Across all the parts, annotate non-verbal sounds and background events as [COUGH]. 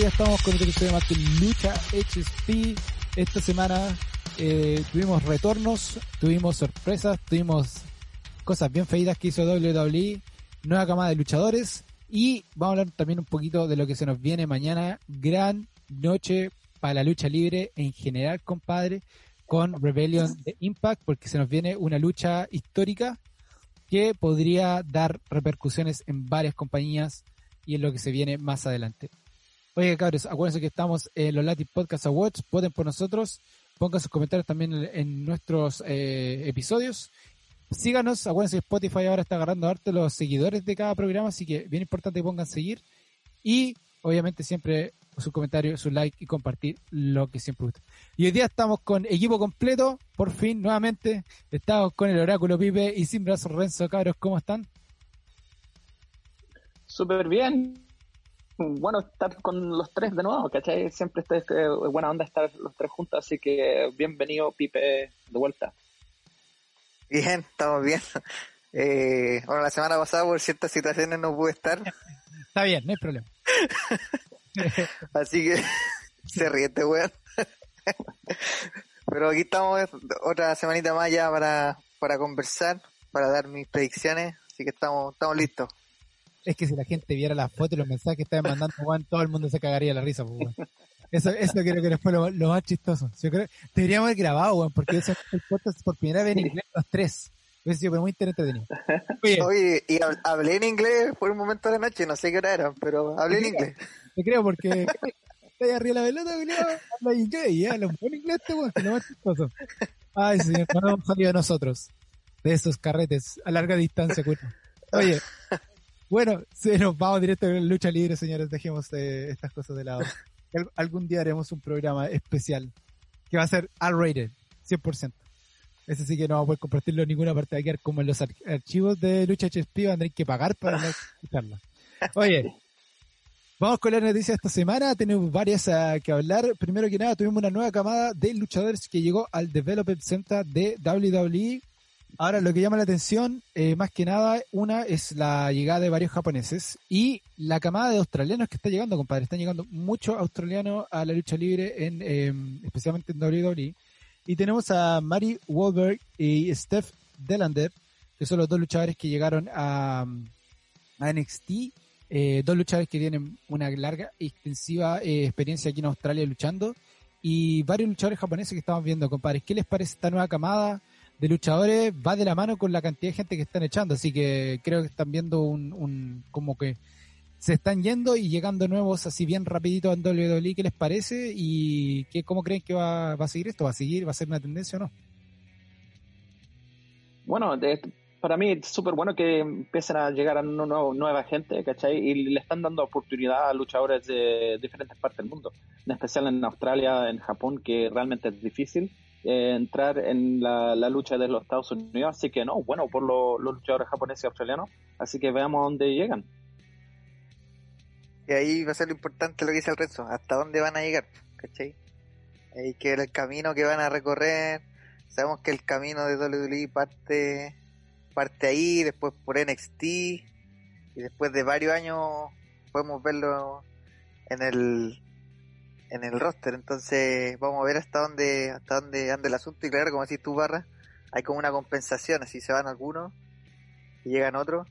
ya estamos con otro episodio más de Lucha HSP. Esta semana eh, tuvimos retornos, tuvimos sorpresas, tuvimos cosas bien feitas que hizo WWE, nueva camada de luchadores y vamos a hablar también un poquito de lo que se nos viene mañana. Gran noche para la lucha libre en general, compadre, con Rebellion de Impact, porque se nos viene una lucha histórica que podría dar repercusiones en varias compañías y en lo que se viene más adelante. Oye, cabros, acuérdense que estamos en los Latin Podcast Awards, voten por nosotros, pongan sus comentarios también en, nuestros eh, episodios. Síganos, acuérdense que Spotify ahora está agarrando arte los seguidores de cada programa, así que bien importante que pongan seguir. Y obviamente siempre su comentario, su like y compartir lo que siempre gusta. Y hoy día estamos con equipo completo, por fin, nuevamente. Estamos con el Oráculo Pipe y sin brazos Renzo, cabros, ¿cómo están? Súper bien. Bueno, estar con los tres de nuevo, ¿cachai? Siempre es buena onda estar los tres juntos, así que bienvenido Pipe de vuelta. Bien, estamos bien. [LAUGHS] Eh, bueno, la semana pasada por ciertas situaciones no pude estar. Está bien, no hay problema. [LAUGHS] Así que [LAUGHS] se ríe este weón. Pero aquí estamos otra semanita más ya para, para conversar, para dar mis predicciones, así que estamos, estamos listos. Es que si la gente viera las fotos y los mensajes que estaban mandando, Juan, todo el mundo se cagaría la risa, pues, Eso, eso creo que fue lo, lo más chistoso. Yo creo, deberíamos haber grabado, weón, porque ese el podcast por primera vez en inglés los tres. Hubiese sido muy entretenido. Oye, Oye y hablé en inglés por un momento de la noche, no sé qué hora era, pero hablé en inglés. Te creo porque estoy arriba de la pelota, habla en inglés y habla un buen inglés, este weón, que lo más chistoso. Ay, señor, no hemos salido de nosotros, de esos carretes a larga distancia, Oye, bueno, se nos vamos directo a la lucha libre, señores. Dejemos eh, estas cosas de lado. [LAUGHS] Algún día haremos un programa especial que va a ser R-rated, 100%. Ese sí que no vamos a poder compartirlo en ninguna parte. Va a quedar como en los archivos de Lucha HSP, van a tener que pagar para no [LAUGHS] escucharla. Oye, vamos con la noticia de esta semana. Tenemos varias a que hablar. Primero que nada, tuvimos una nueva camada de luchadores que llegó al Development Center de WWE Ahora, lo que llama la atención, eh, más que nada, una es la llegada de varios japoneses y la camada de australianos que está llegando, compadre. Están llegando muchos australianos a la lucha libre, en, em, especialmente en WWE. Y tenemos a Mari Wahlberg y Steph Delander, que son los dos luchadores que llegaron a, a NXT. Eh, dos luchadores que tienen una larga y extensiva eh, experiencia aquí en Australia luchando. Y varios luchadores japoneses que estamos viendo, compadre. ¿Qué les parece esta nueva camada? De luchadores va de la mano con la cantidad de gente que están echando, así que creo que están viendo un, un como que se están yendo y llegando nuevos así bien rapidito en WWE, ¿qué les parece? ¿Y qué, cómo creen que va, va a seguir esto? ¿Va a seguir? ¿Va a ser una tendencia o no? Bueno, para mí es súper bueno que empiecen a llegar a nuevo, nueva gente, ¿cachai? Y le están dando oportunidad a luchadores de diferentes partes del mundo, en especial en Australia, en Japón, que realmente es difícil eh, entrar en la, lucha de los Estados Unidos, así que no, bueno, por los luchadores japoneses y australianos, así que veamos dónde llegan. Y ahí va a ser lo importante lo que dice el resto, hasta dónde van a llegar, ¿cachai? Hay que ver el camino que van a recorrer, sabemos que el camino de WWE parte, parte ahí, después por NXT, y después de varios años podemos verlo en el en el roster. Entonces vamos a ver hasta dónde hasta dónde anda el asunto. Y claro, como decís tú, Barra, hay como una compensación. Así se van algunos y llegan otros.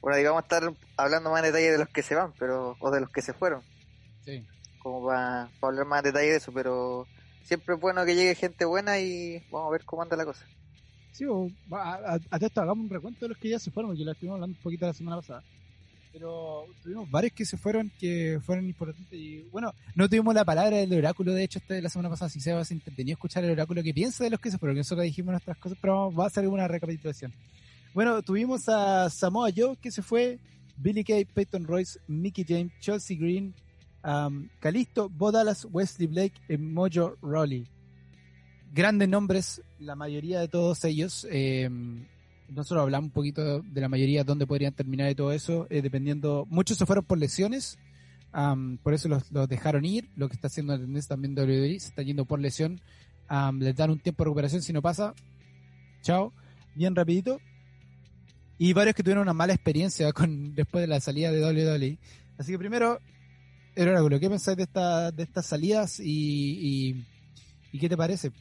Bueno, digamos estar hablando más en detalle de los que se van, pero o de los que se fueron. Sí. Como para, hablar más en detalle de eso, pero siempre es bueno que llegue gente buena y vamos a ver cómo anda la cosa. Sí, a, a, esto hagamos un recuento de los que ya se fueron, porque lo estuvimos hablando un poquito la semana pasada pero tuvimos varios que se fueron que fueron importantes y bueno, no tuvimos la palabra del oráculo de hecho este la semana pasada, si se va a entretenido escuchar el oráculo que piensa de los que se fueron, que nosotros dijimos nuestras cosas, pero va a ser una recapitulación. Bueno, tuvimos a Samoa Joe que se fue, Billy Kay, Peyton Royce, Mickey James, Chelsea Green, um, Calisto, Bo Dallas, Wesley Blake y Mojo Rawley. Grandes nombres, la mayoría de todos ellos. Eh, nosotros hablamos un poquito de la mayoría dónde podrían terminar y todo eso, eh, dependiendo, muchos se fueron por lesiones, por eso los, dejaron ir, lo que está haciendo la también WWE, se está yendo por lesión, les dan un tiempo de recuperación, si no pasa, chao, bien rapidito, y varios que tuvieron una mala experiencia [LAUGHS] con después de la salida de WWE. Así que primero, el oráculo, ¿qué pensáis de, esta, de estas salidas y, y, y qué te parece?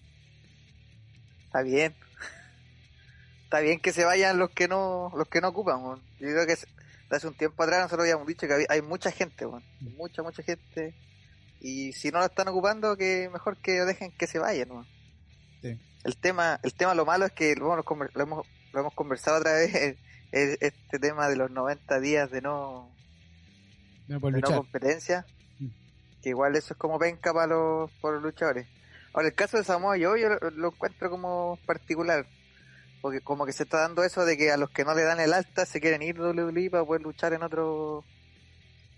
Está bien. Está bien que se vayan los que no los que no ocupan. Yo creo que hace un tiempo atrás nosotros habíamos dicho que había- hay mucha gente, mucha, mucha gente. Y si no lo están ocupando, que mejor que dejen que se vayan. Sí. El tema el tema lo malo es que lo, hemos, lo hemos conversado otra vez, es, es este tema de los 90 días de no, No por de no competencia. Mm. Que igual eso es como penca para los, para los luchadores. Ahora, el caso de Samoa Joe yo lo, lo encuentro como particular. Porque como que se está dando eso de que a los que no le dan el alta se quieren ir WWE para poder luchar en otro...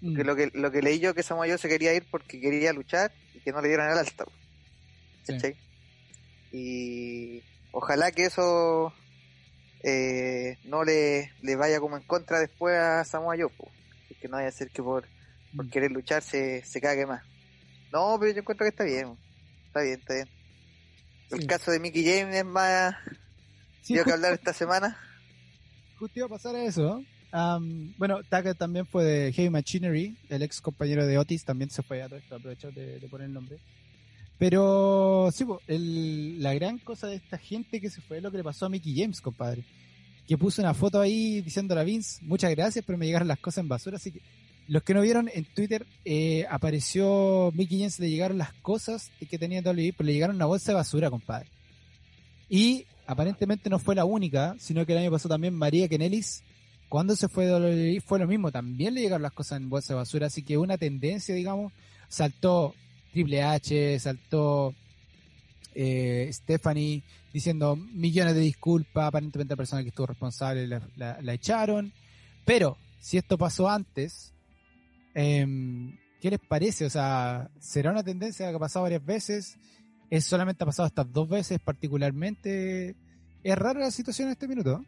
Mm. Que lo, que, lo que leí yo que Samoa Joe se quería ir porque quería luchar y que no le dieron el alta. Sí. Y ojalá que eso eh, no le, le vaya como en contra después a Samoa Joe. Que no vaya a ser que por, por Mm. querer luchar se, se cague más. No, pero yo encuentro que está bien. Está bien, está bien. El Sí. caso de Mickey James es más... Sí, que hablar esta semana. Justo iba a pasar a eso. Am, bueno, Taka también fue de Heavy Machinery, el ex compañero de Otis, también se fue a todo esto, aprovecho de, de poner el nombre. Pero sí, el- la gran cosa de esta gente que se fue es lo que le pasó a Mickey James, compadre. Que puso una foto ahí diciendo a Vince, muchas gracias, pero me llegaron las cosas en basura. Así que los que no vieron en Twitter, eh, apareció Mickey James, le llegaron las cosas que tenía WWE, pero le llegaron una bolsa de basura, compadre. Y aparentemente no fue la única, sino que el año pasado también María Kenelis, cuando se fue de fue lo mismo, también le llegaron las cosas en bolsa de basura, así que una tendencia, digamos, saltó Triple H, saltó eh, Stephanie diciendo millones de disculpas, aparentemente la persona que estuvo responsable la, echaron, pero si esto pasó antes, em, ¿qué les parece? O sea, ¿será una tendencia que ha pasado varias veces? ¿Es solamente ha pasado estas dos veces particularmente? ¿Es rara la situación en este minuto?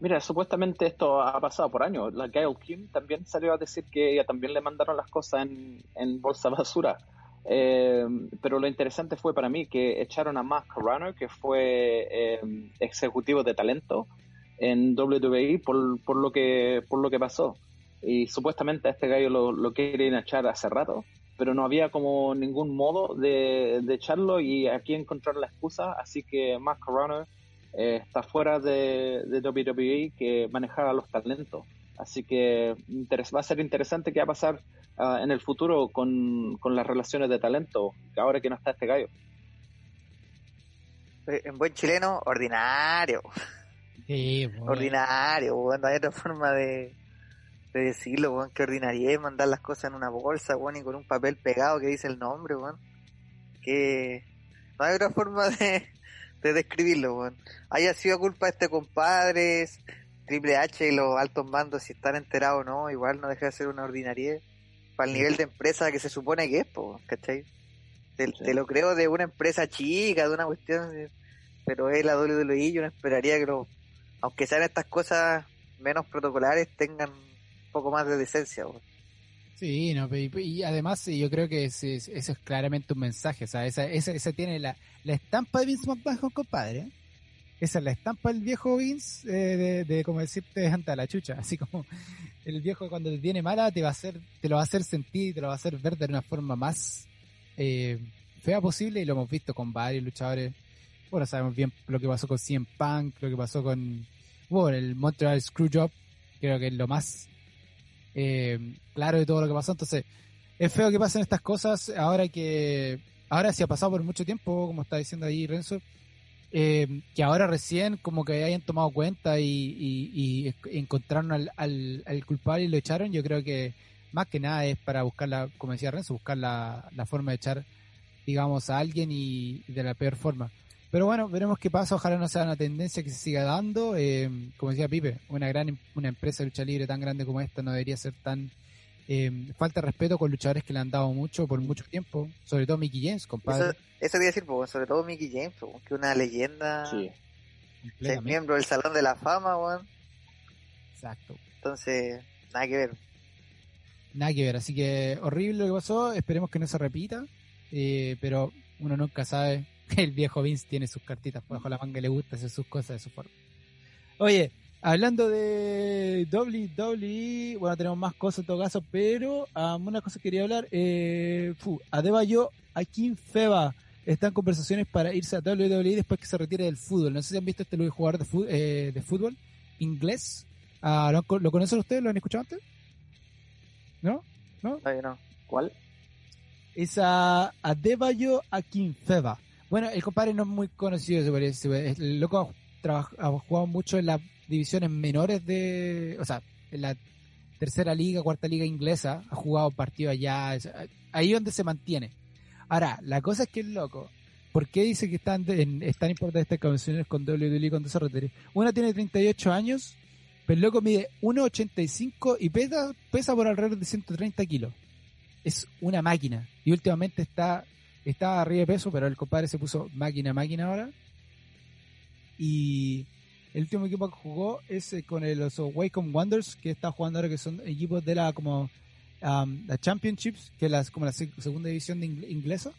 Mira, supuestamente esto ha pasado por años. La Gail Kim también salió a decir que ella también le mandaron las cosas en, bolsa basura. Eh, pero lo interesante fue para mí que echaron a Mark Runner, que fue eh, ejecutivo de talento en WWE por, por lo que por lo que pasó. Y supuestamente a este gallo lo, lo quieren echar hace rato, pero no había como ningún modo de, de echarlo y aquí encontraron la excusa, así que Mark Runner eh, está fuera de, de WWE que manejara los talentos. Así que va a ser interesante qué va a pasar ah, en el futuro con, con las relaciones de talento, ahora que no está este gallo. Eh, En buen chileno, ordinario. Sí, Ordinario, weón. No hay otra forma de, de decirlo, weón. Que ordinaria es mandar las cosas en una bolsa, weón, y con un papel pegado que dice el nombre, weón. Que no hay otra forma [LAUGHS] de, de describirlo, weón. Haya sido culpa de este compadre, Triple H y los altos mandos, si están enterados o no, igual no deja de ser una ordinaria para el nivel de empresa que se supone que es, po, ¿cachai? Te, Sí. te lo creo de una empresa chica, de una cuestión, pero es la WWE, yo no esperaría que los aunque sean estas cosas menos protocolares, tengan poco más de decencia. Sí, no, y, y además yo creo que ese- eso es claramente un mensaje, o sea, esa, esa, esa tiene la, la estampa de Vince McMahon, compadre. Esa es la estampa del viejo Vince, eh, de, de, como decirte, ante la chucha, [LAUGHS] así como el viejo cuando te tiene mala te va a hacer, te lo va a hacer sentir, te lo va a hacer ver de una forma más eh, fea posible y lo hemos visto con varios luchadores. Bueno, sabemos bien lo que pasó con CM Punk, lo que pasó con, bueno, el Montreal Screwjob, creo que es lo más eh, claro de todo lo que pasó. Entonces, es feo que pasen estas cosas ahora que, ahora sí ha pasado por mucho tiempo, como está diciendo ahí Renzo, eh, que ahora recién como que hayan tomado cuenta y, encontraron al, culpable y lo echaron, yo creo que más que nada es para buscar la, como decía Renzo, buscar la, la forma de echar, digamos, a alguien y de la peor forma. Pero bueno, veremos qué pasa, ojalá no sea una tendencia que se siga dando. Eh, como decía Pipe, una gran em- una empresa de lucha libre tan grande como esta no debería ser tan eh, falta de respeto con luchadores que le han dado mucho por mucho tiempo, sobre todo Mickey James, Eso, compadre. eso quería decir, pues, sobre todo Mickey James, pues, que una leyenda, Sí. es miembro del Salón de la Fama, weón. Exacto. Entonces, nada que ver. Nada que ver, así que horrible lo que pasó, esperemos que no se repita, eh, pero uno nunca sabe, [LAUGHS] el viejo Vince tiene sus cartitas por bajo la manga y le gusta hacer sus cosas de su forma. Oye, Hablando de WWE, bueno, tenemos más cosas en todo caso, pero um, una cosa que quería hablar. Eh, fu, Adebayo Akin Feba está en conversaciones para irse a WWE después que se retire del fútbol. No sé si han visto este jugador de, fu- eh, de fútbol inglés. Ah, ¿lo, ¿Lo conocen ustedes? ¿Lo han escuchado antes? ¿No? ¿No? No. ¿Cuál? es a Adebayo Akinfeba. Bueno, el compadre no es muy conocido, se parece. El loco ha, ha jugado mucho en las divisiones menores de. O sea, en la tercera liga, cuarta liga inglesa. Ha jugado partidos allá. ahí donde se mantiene. Ahora, la cosa es que el loco. ¿Por qué dice que están en, es tan importante estas convenciones con WWE cuando se retire? Una tiene 38 años, pero el loco mide 1,85 y pesa, pesa por alrededor de 130 kilos es una máquina. Y últimamente está, está arriba de peso, pero el compadre se puso máquina, máquina ahora. Y el último equipo que jugó es eh, con el, los Wacom Wonders, que está jugando ahora, que son equipos de la como um, la Championships, que es como la seg- segunda división de ing- inglesa.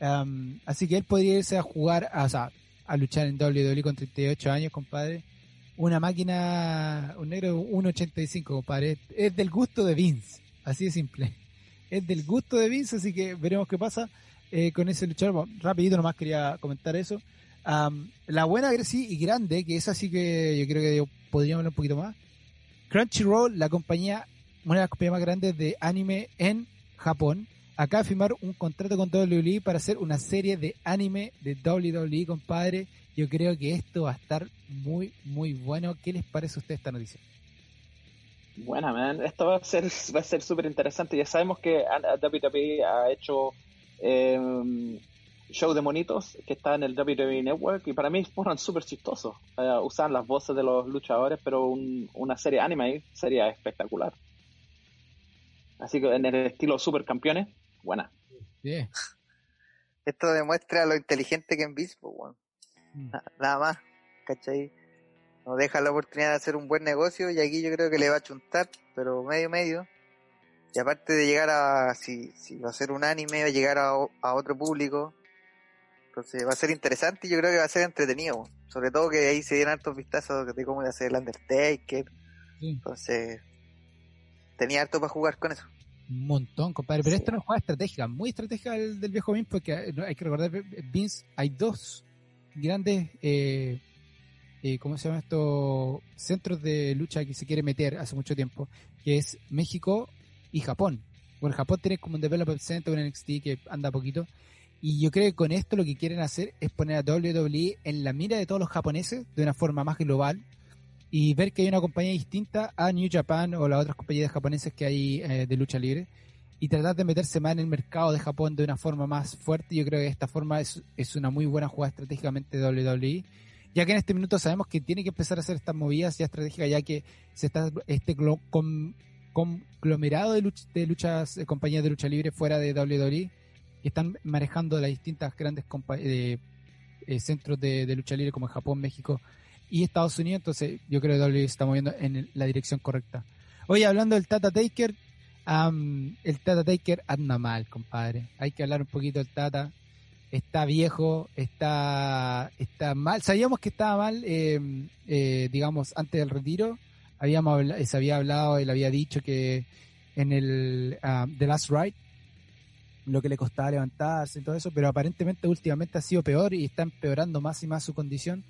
Um, así que él podría irse a jugar, a, a luchar en WWE con 38 años, compadre. Una máquina, un negro de 1.85, compadre. Es del gusto de Vince, así de simple es del gusto de Vince, así que veremos qué pasa eh, con ese luchador. Rapidito nomás quería comentar eso. Am, la buena sí y grande, que es así que yo creo que podríamos hablar un poquito más. Crunchyroll, la compañía, una de las compañías más grandes de anime en Japón, acaba de firmar un contrato con WWE para hacer una serie de anime de WWE, compadre. Yo creo que esto va a estar muy, muy bueno. ¿Qué les parece a usted esta noticia? Buena, man. Esto va a ser [LAUGHS] va a ser súper interesante. Ya sabemos que WWE ha hecho eh, show de monitos que está en el WWE Network y para mí fueron súper chistosos. Eh, usaban las voces de los luchadores, pero un- una serie anime sería espectacular. Así que en el estilo super campeones, buena. Sí. Esto demuestra lo inteligente que es pues, weón. Mm. Na- Nada más, ¿cachai? Nos deja la oportunidad de hacer un buen negocio y aquí yo creo que le va a chuntar, pero medio medio. Y aparte de llegar a, si, si va a ser un anime, va a llegar a, a otro público. Entonces va a ser interesante y yo creo que va a ser entretenido. Sobre todo que ahí se dieron hartos vistazos de cómo iba a ser el Undertaker. Sí. Entonces, tenía harto para jugar con eso. Un montón, compadre. Pero Sí. esto no es jugada estratégica, muy estratégica del, del viejo Vince, porque eh, hay que recordar, Vince, hay dos grandes, eh, eh, ¿cómo se llama esto? Centros de lucha que se quiere meter hace mucho tiempo, que es México y Japón. Bueno, Japón tiene como un Development Center, un NXT que anda poquito. Y yo creo que con esto lo que quieren hacer es poner a WWE en la mira de todos los japoneses de una forma más global y ver que hay una compañía distinta a New Japan o las otras compañías japonesas que hay eh, de lucha libre y tratar de meterse más en el mercado de Japón de una forma más fuerte. Yo creo que esta forma es, es una muy buena jugada estratégicamente de WWE, ya que en este minuto sabemos que tiene que empezar a hacer estas movidas ya estratégicas, ya que se está este glo- con- conglomerado de, luch- de luchas, de compañías de lucha libre fuera de WWE que están manejando las distintas grandes eh, eh, centros de, de lucha libre como Japón, México y Estados Unidos, entonces yo creo que WWE está moviendo en la dirección correcta. Oye, hablando del Tata Taker, el Tata Taker anda mal, compadre. Hay que hablar un poquito del Tata. Está viejo, está, está mal. Sabíamos que estaba mal, eh, eh, digamos, antes del retiro. Habíamos habla- se había hablado, él había dicho que en el ah, The Last Ride, lo que le costaba levantarse y todo eso, pero aparentemente últimamente ha sido peor y está empeorando más y más su condición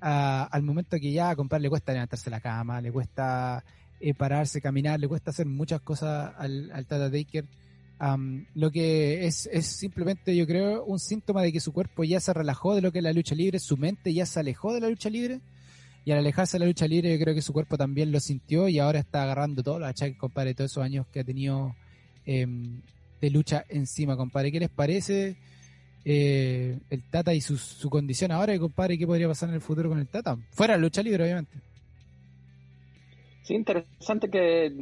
ah, al momento que ya a compadre le cuesta levantarse la cama, le cuesta eh, pararse, caminar, le cuesta hacer muchas cosas al, al Tata Taker. Am, lo que es, es simplemente, yo creo, un síntoma de que su cuerpo ya se relajó de lo que es la lucha libre, su mente ya se alejó de la lucha libre, y al alejarse de la lucha libre, yo creo que su cuerpo también lo sintió y ahora está agarrando todos los achaques, compadre, todos esos años que ha tenido em, de lucha encima, compadre. ¿Qué les parece eh, el Tata y su, su condición ahora, compadre? ¿Qué podría pasar en el futuro con el Tata? Fuera de lucha libre, obviamente. Sí, interesante que,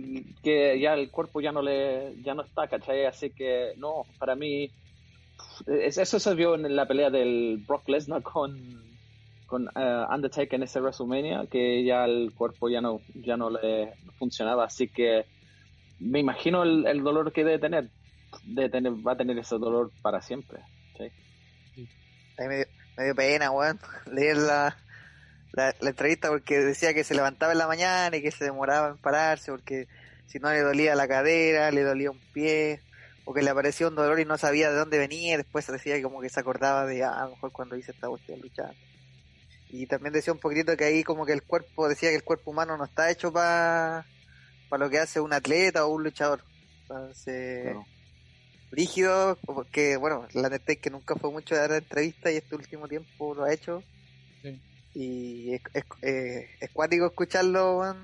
que ya el cuerpo ya no le ya no está, ¿cachai? Así que no, para mí es- eso se vio en la pelea del Brock Lesnar con con eh, Undertaker en ese WrestleMania, que ya el cuerpo ya no ya no le funcionaba, así que me imagino el, dolor que debe tener, debe tener va a tener ese dolor para siempre. me dio pena, weón, [LAUGHS] leer la, la, la entrevista porque decía que se levantaba en la mañana y que se demoraba en pararse porque si no le dolía la cadera, le dolía un pie, o que le aparecía un dolor y no sabía de dónde venía, y después decía como que se acordaba de ah, a lo mejor cuando hice esta cuestión luchando. Y también decía un poquito que ahí como que el cuerpo, decía que el cuerpo humano no está hecho para para lo que hace un atleta o un luchador. Entonces, Claro. rígido, porque bueno, la neta es que nunca fue mucho de dar entrevistas y este último tiempo lo ha hecho. Sí. Y es, es, eh, es cuático escucharlo,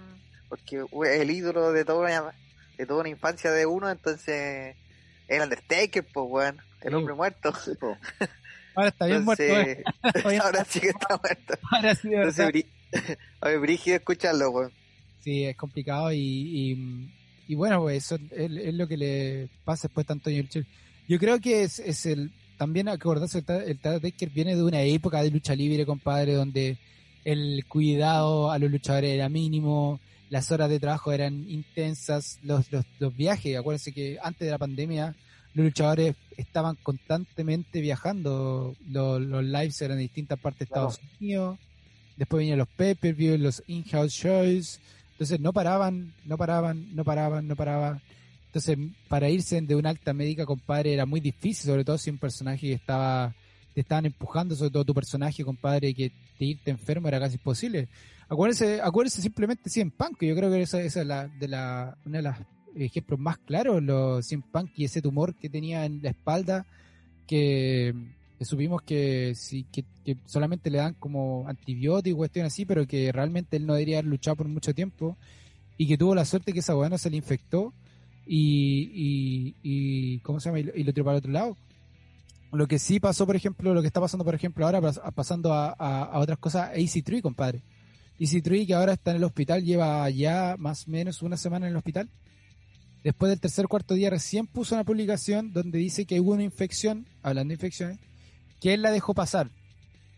porque es el ídolo de toda una, de toda una infancia de uno, entonces el Undertaker, pues weón, el Sí. hombre muerto. Sí, po. [LAUGHS] Ahora está bien muerto. ¿eh? [LAUGHS] Ahora sí que está muerto. Ahora sí, de Entonces, brí- [LAUGHS] oye, brígido escucharlo, weón. Sí, es complicado y, y, y bueno, pues eso es, es lo que le pasa después tanto a Antonio. Yo creo que es, es el también acordarse el, el Taker viene de una época de lucha libre, compadre, donde el cuidado a los luchadores era mínimo, las horas de trabajo eran intensas, los, los, los viajes, acuérdense que antes de la pandemia los luchadores estaban constantemente viajando, los, los lives eran en distintas partes de Claro. Estados Unidos, después venían los pay-per-view, los in-house shows, entonces no paraban, no paraban, no paraban, no paraban. Entonces, para irse de una alta médica, compadre, era muy difícil, sobre todo si un personaje que estaba, te estaban empujando, sobre todo tu personaje, compadre, que te irte enfermo era casi imposible. Acuérdense, acuérdense simplemente 100 Punk, que yo creo que esa, esa es la, de la, una de las ejemplos más claros, los 100 Punk y ese tumor que tenía en la espalda, que, supimos que, sí, que, solamente le dan como antibiótico y cuestiones así, pero que realmente él no debería haber luchado por mucho tiempo y que tuvo la suerte que esa weá no se le infectó y, y, ¿cómo se llama? Y, lo- tiró para el otro lado. Lo que sí pasó, por ejemplo, lo que está pasando, por ejemplo, ahora pas- pasando a, a- a otras cosas, AC3, compadre. AC3 que ahora está en el hospital, lleva ya más o menos una semana en el hospital. Después del tercer cuarto día recién puso una publicación donde dice que hubo una infección, hablando de infecciones, que él la dejó pasar.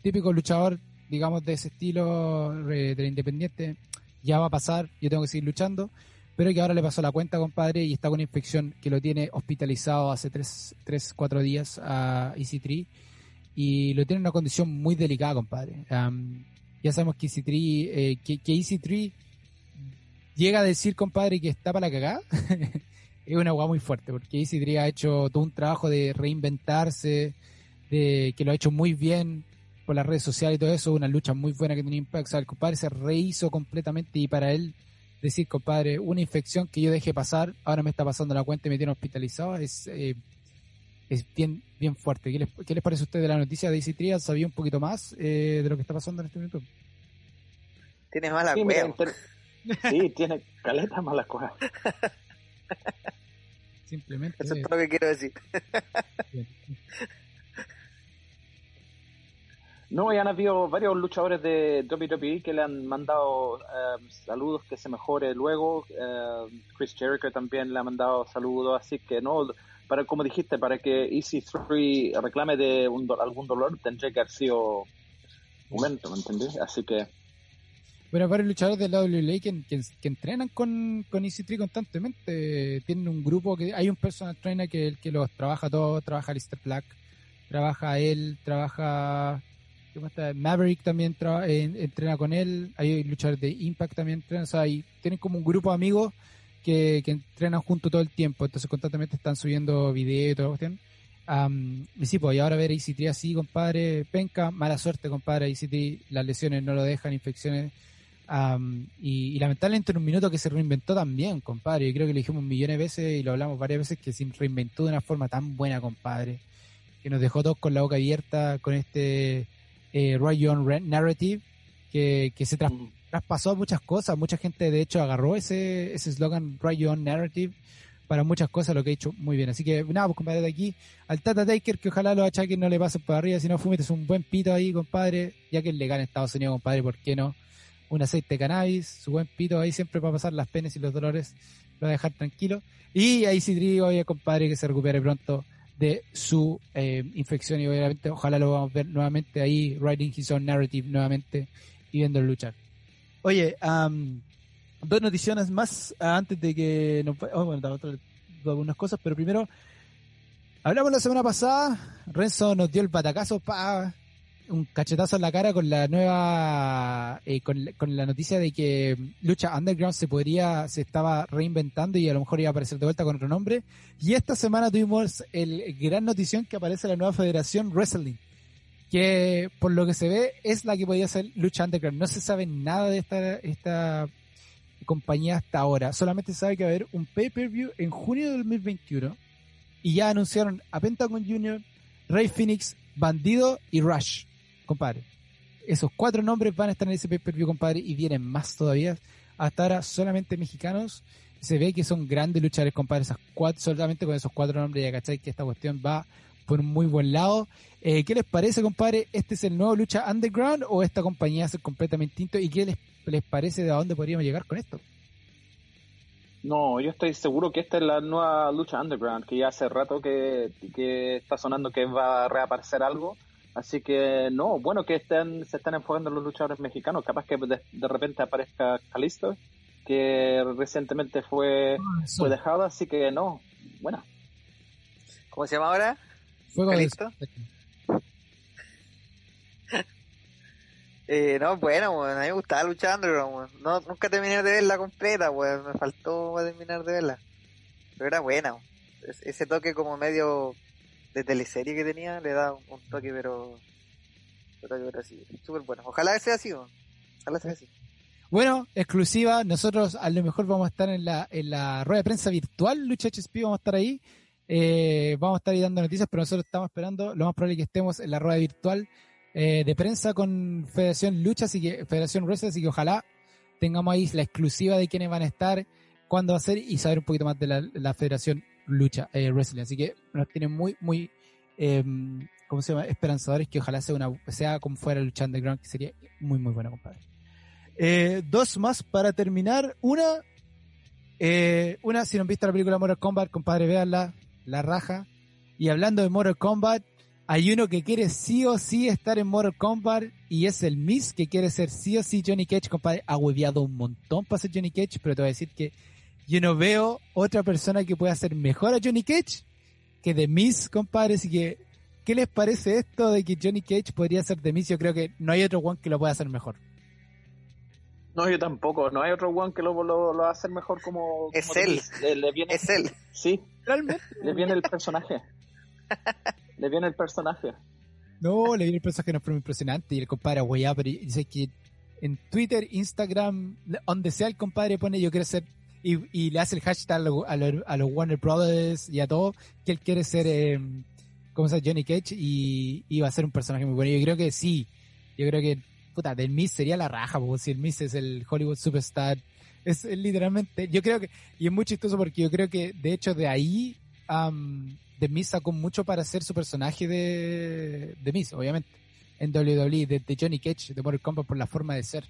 Típico luchador, digamos, de ese estilo de independiente, ya va a pasar, yo tengo que seguir luchando, pero que ahora le pasó la cuenta, compadre, y está con infección que lo tiene hospitalizado hace 3, tres 4 días a EC3 y lo tiene en una condición muy delicada, compadre. Am, ya sabemos que EC3, eh, que, que EC3 llega a decir, compadre, que está para la cagada. [LAUGHS] es una guay muy fuerte, porque EC3 ha hecho todo un trabajo de reinventarse, de que lo ha hecho muy bien por las redes sociales y todo eso, una lucha muy buena que tenía Impact. O sea, el compadre se rehizo completamente y para él decir, compadre, una infección que yo dejé pasar, ahora me está pasando la cuenta y me tienen hospitalizado, es, eh, es bien, bien fuerte. ¿Qué les, qué les parece a ustedes de la noticia de Easy Trial? ¿Sabía un poquito más eh, de lo que está pasando en este momento? Tienes mala Sí, mira, [LAUGHS] sí, tiene caleta malas cosas. Simplemente. Eso es todo lo que quiero decir. bien. No, y han habido varios luchadores de WWE que le han mandado eh, saludos, que se mejore luego. Eh, Chris Jericho también le ha mandado saludos, así que no, para como dijiste, para que EC3 reclame de un algún dolor, tendría que haber sido momento, ¿me entendés? Así que Bueno, varios luchadores de la WWE que, que, que entrenan con, con EC3 constantemente. Tienen un grupo que hay un personal trainer que los trabaja todos, trabaja Lister Black, trabaja él, trabaja. Maverick también traba- eh, entrena con él, hay luchadores de Impact también entrenan, o sea, tienen como un grupo de amigos que, entrenan junto todo el tiempo, entonces constantemente están subiendo videos y toda la cuestión. Am, y sí, pues y ahora ver a EC3 así, compadre, penca, mala suerte, compadre, EC3, las lesiones no lo dejan, infecciones, y, y lamentablemente en un minuto que se reinventó también, compadre. Yo creo que lo dijimos millones de veces y lo hablamos varias veces que se reinventó de una forma tan buena, compadre. Que nos dejó todos con la boca abierta con este eh, On Red Narrative que, que se tras- mm, traspasó muchas cosas. Mucha gente, de hecho, agarró ese ese eslogan Right Your Own Narrative para muchas cosas, lo que ha hecho muy bien. Así que, nada, pues, compadre, de aquí al Tata Taker, que ojalá los achaques no le pasen por arriba, si no, fumetes un buen pito ahí, compadre, ya que es legal en Estados Unidos, compadre, ¿por qué no? Un aceite de cannabis, su buen pito ahí siempre para pasar las penas y los dolores, lo va a dejar tranquilo. Y ahí sí digo, oye, compadre, que se recupere pronto de su eh, infección y obviamente ojalá lo vamos a ver nuevamente ahí, writing his own narrative nuevamente y viéndolo luchar. Oye, am, dos noticiones más antes de que nos... oh, bueno, otra- algunas cosas, pero primero, hablamos la semana pasada, Renzo nos dio el batacazo, un cachetazo en la cara con la nueva, eh, con, la- noticia de que Lucha Underground se podría, se estaba reinventando y a lo mejor iba a aparecer de vuelta con otro nombre. Y esta semana tuvimos el gran notición que aparece la nueva Federación Wrestling, que por lo que se ve es la que podía ser Lucha Underground. No se sabe nada de esta, esta compañía hasta ahora. Solamente se sabe que va a haber un pay-per-view en junio de 2021 y ya anunciaron a Pentagon Junior, Ray Phoenix, Bandido y Rush, compadre. Esos cuatro nombres van a estar en ese pay-per-view, compadre, y vienen más todavía. Hasta ahora solamente mexicanos. Se ve que son grandes luchadores, compadre. Esas cuatro, solamente con esos cuatro nombres ya cachai que esta cuestión va por un muy buen lado. Eh, ¿Qué les parece, compadre? ¿Este es el nuevo lucha underground o esta compañía es completamente distinto? ¿Y qué les, les parece de a dónde podríamos llegar con esto? No, yo estoy seguro que esta es la nueva lucha underground, que ya hace rato que, que está sonando que va a reaparecer algo. Así que no, bueno que estén, se están enfocando en los luchadores mexicanos. Capaz que de, de repente aparezca Calisto, que recientemente fue, fue dejado, así que no, bueno. ¿Cómo se llama ahora? Fuego ¿Calisto? [LAUGHS] Eh, no, bueno, a mí me gustaba weón. No, nunca terminé de verla completa, weón. Me faltó terminar de verla. Pero era buena, Ese toque como medio de teleserie que tenía le da un, toque, pero... Así, súper bueno. Ojalá sea así, weón. Ojalá sea así. Bueno, exclusiva, nosotros a lo mejor vamos a estar en la, en la rueda de prensa virtual, Lucha HSP, vamos a estar ahí. Eh, vamos a estar ahí dando noticias, pero nosotros estamos esperando, lo más probable es que estemos en la rueda virtual eh, de prensa con Federación Lucha, así que Federación Wrestling, así que ojalá tengamos ahí la exclusiva de quiénes van a estar, cuándo va a ser y saber un poquito más de la, la Federación Lucha eh, Wrestling. Así que nos tiene muy, muy, eh, ¿cómo se llama? Esperanzadores que ojalá sea una sea como fuera Lucha Underground, que sería muy, muy buena, compadre. Eh, dos más para terminar. Una, eh, una, si no han visto la película Mortal Kombat, compadre, véanla, la raja. Y hablando de Mortal Kombat, hay uno que quiere sí o sí estar en Mortal Kombat y es el Miss que quiere ser sí o sí Johnny Cage, compadre. Ha hueveado un montón para ser Johnny Cage, pero te voy a decir que yo no veo otra persona que pueda hacer mejor a Johnny Cage que The Miss, compadre. Así que, ¿qué les parece esto de que Johnny Cage podría ser The Miss? Yo creo que no hay otro one que lo pueda hacer mejor. No, yo tampoco. No hay otro one que lo, lo, lo va a hacer mejor como. Es como él. Le, le viene, Es él. Sí, Realmente. le viene el personaje. le viene el personaje. No, le vi el personaje no fue muy impresionante y el compadre weá, pero dice que en Twitter, Instagram, donde sea el compadre pone yo quiero ser y, y le hace el hashtag a, lo- a lo- a los Warner Brothers y a todo que él quiere ser eh, ¿cómo se llama? Johnny Cage y, y va a ser un personaje muy bueno. Yo creo que sí. Yo creo que puta, del Miss sería la raja, porque si el Miss es el Hollywood Superstar es, literalmente, yo creo que y es muy chistoso porque yo creo que de hecho de ahí um, The Miz sacó mucho para hacer su personaje de, de Miz, obviamente, en WWE, de, de Johnny Cage, de Mortal Kombat, por la forma de ser.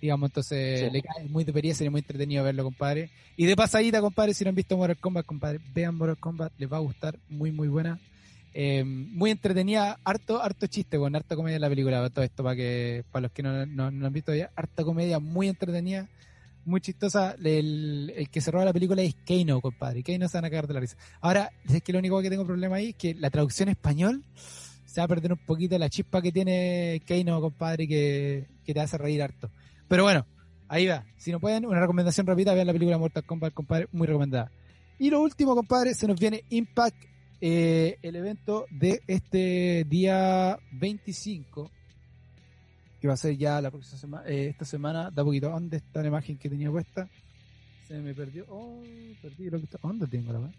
Digamos, entonces Sí. le cae muy debería ser muy entretenido verlo, compadre. Y de pasadita, compadre, si no han visto Mortal Kombat, compadre, vean Mortal Kombat, les va a gustar, muy, muy buena. Eh, muy entretenida, harto, harto chiste, con harta comedia en la película, todo esto para que, para los que no, no, no lo han visto ya, harta comedia, muy entretenida, muy chistosa. El, el que se roba la película es Keino, compadre. Keino se van a cagar de la risa. Ahora, es que lo único que tengo problema ahí es que la traducción español se va a perder un poquito la chispa que tiene Keino, compadre, que, que te hace reír harto. Pero bueno, ahí va. Si no pueden, una recomendación rápida, vean la película Mortal Kombat, compadre, muy recomendada. Y lo último, compadre, se nos viene Impact, eh, el evento de este día 25, que va a ser ya la próxima semana, esta semana, da poquito, ¿dónde está la imagen que tenía puesta? Se me perdió, oh, perdí lo que está, ¿dónde tengo la weá?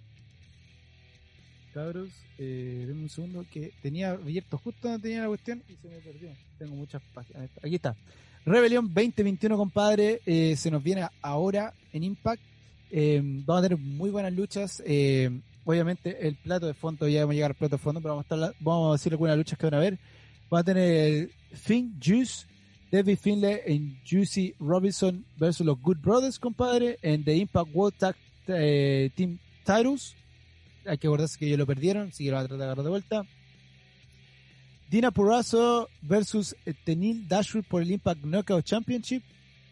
Cabros, eh, denme un segundo que tenía abierto justo donde tenía la cuestión y se me perdió. Tengo muchas páginas. Aquí está. Rebelión 2021, compadre, eh, se nos viene ahora en Impact. Eh, vamos a tener muy buenas luchas. Eh, obviamente el plato de fondo, ya vamos a llegar al plato de fondo, pero vamos a, estar, vamos a decir algunas luchas que van a ver. Va a tener Finn Juice, David Finlay y Juicy Robinson versus los Good Brothers, compadre, en The Impact World Tag eh, Team Titles. Hay que acordarse que ellos lo perdieron, así que lo va a tratar de agarrar de vuelta. Dina Purrazzo versus Tenil Dashwood por el Impact Knockout Championship.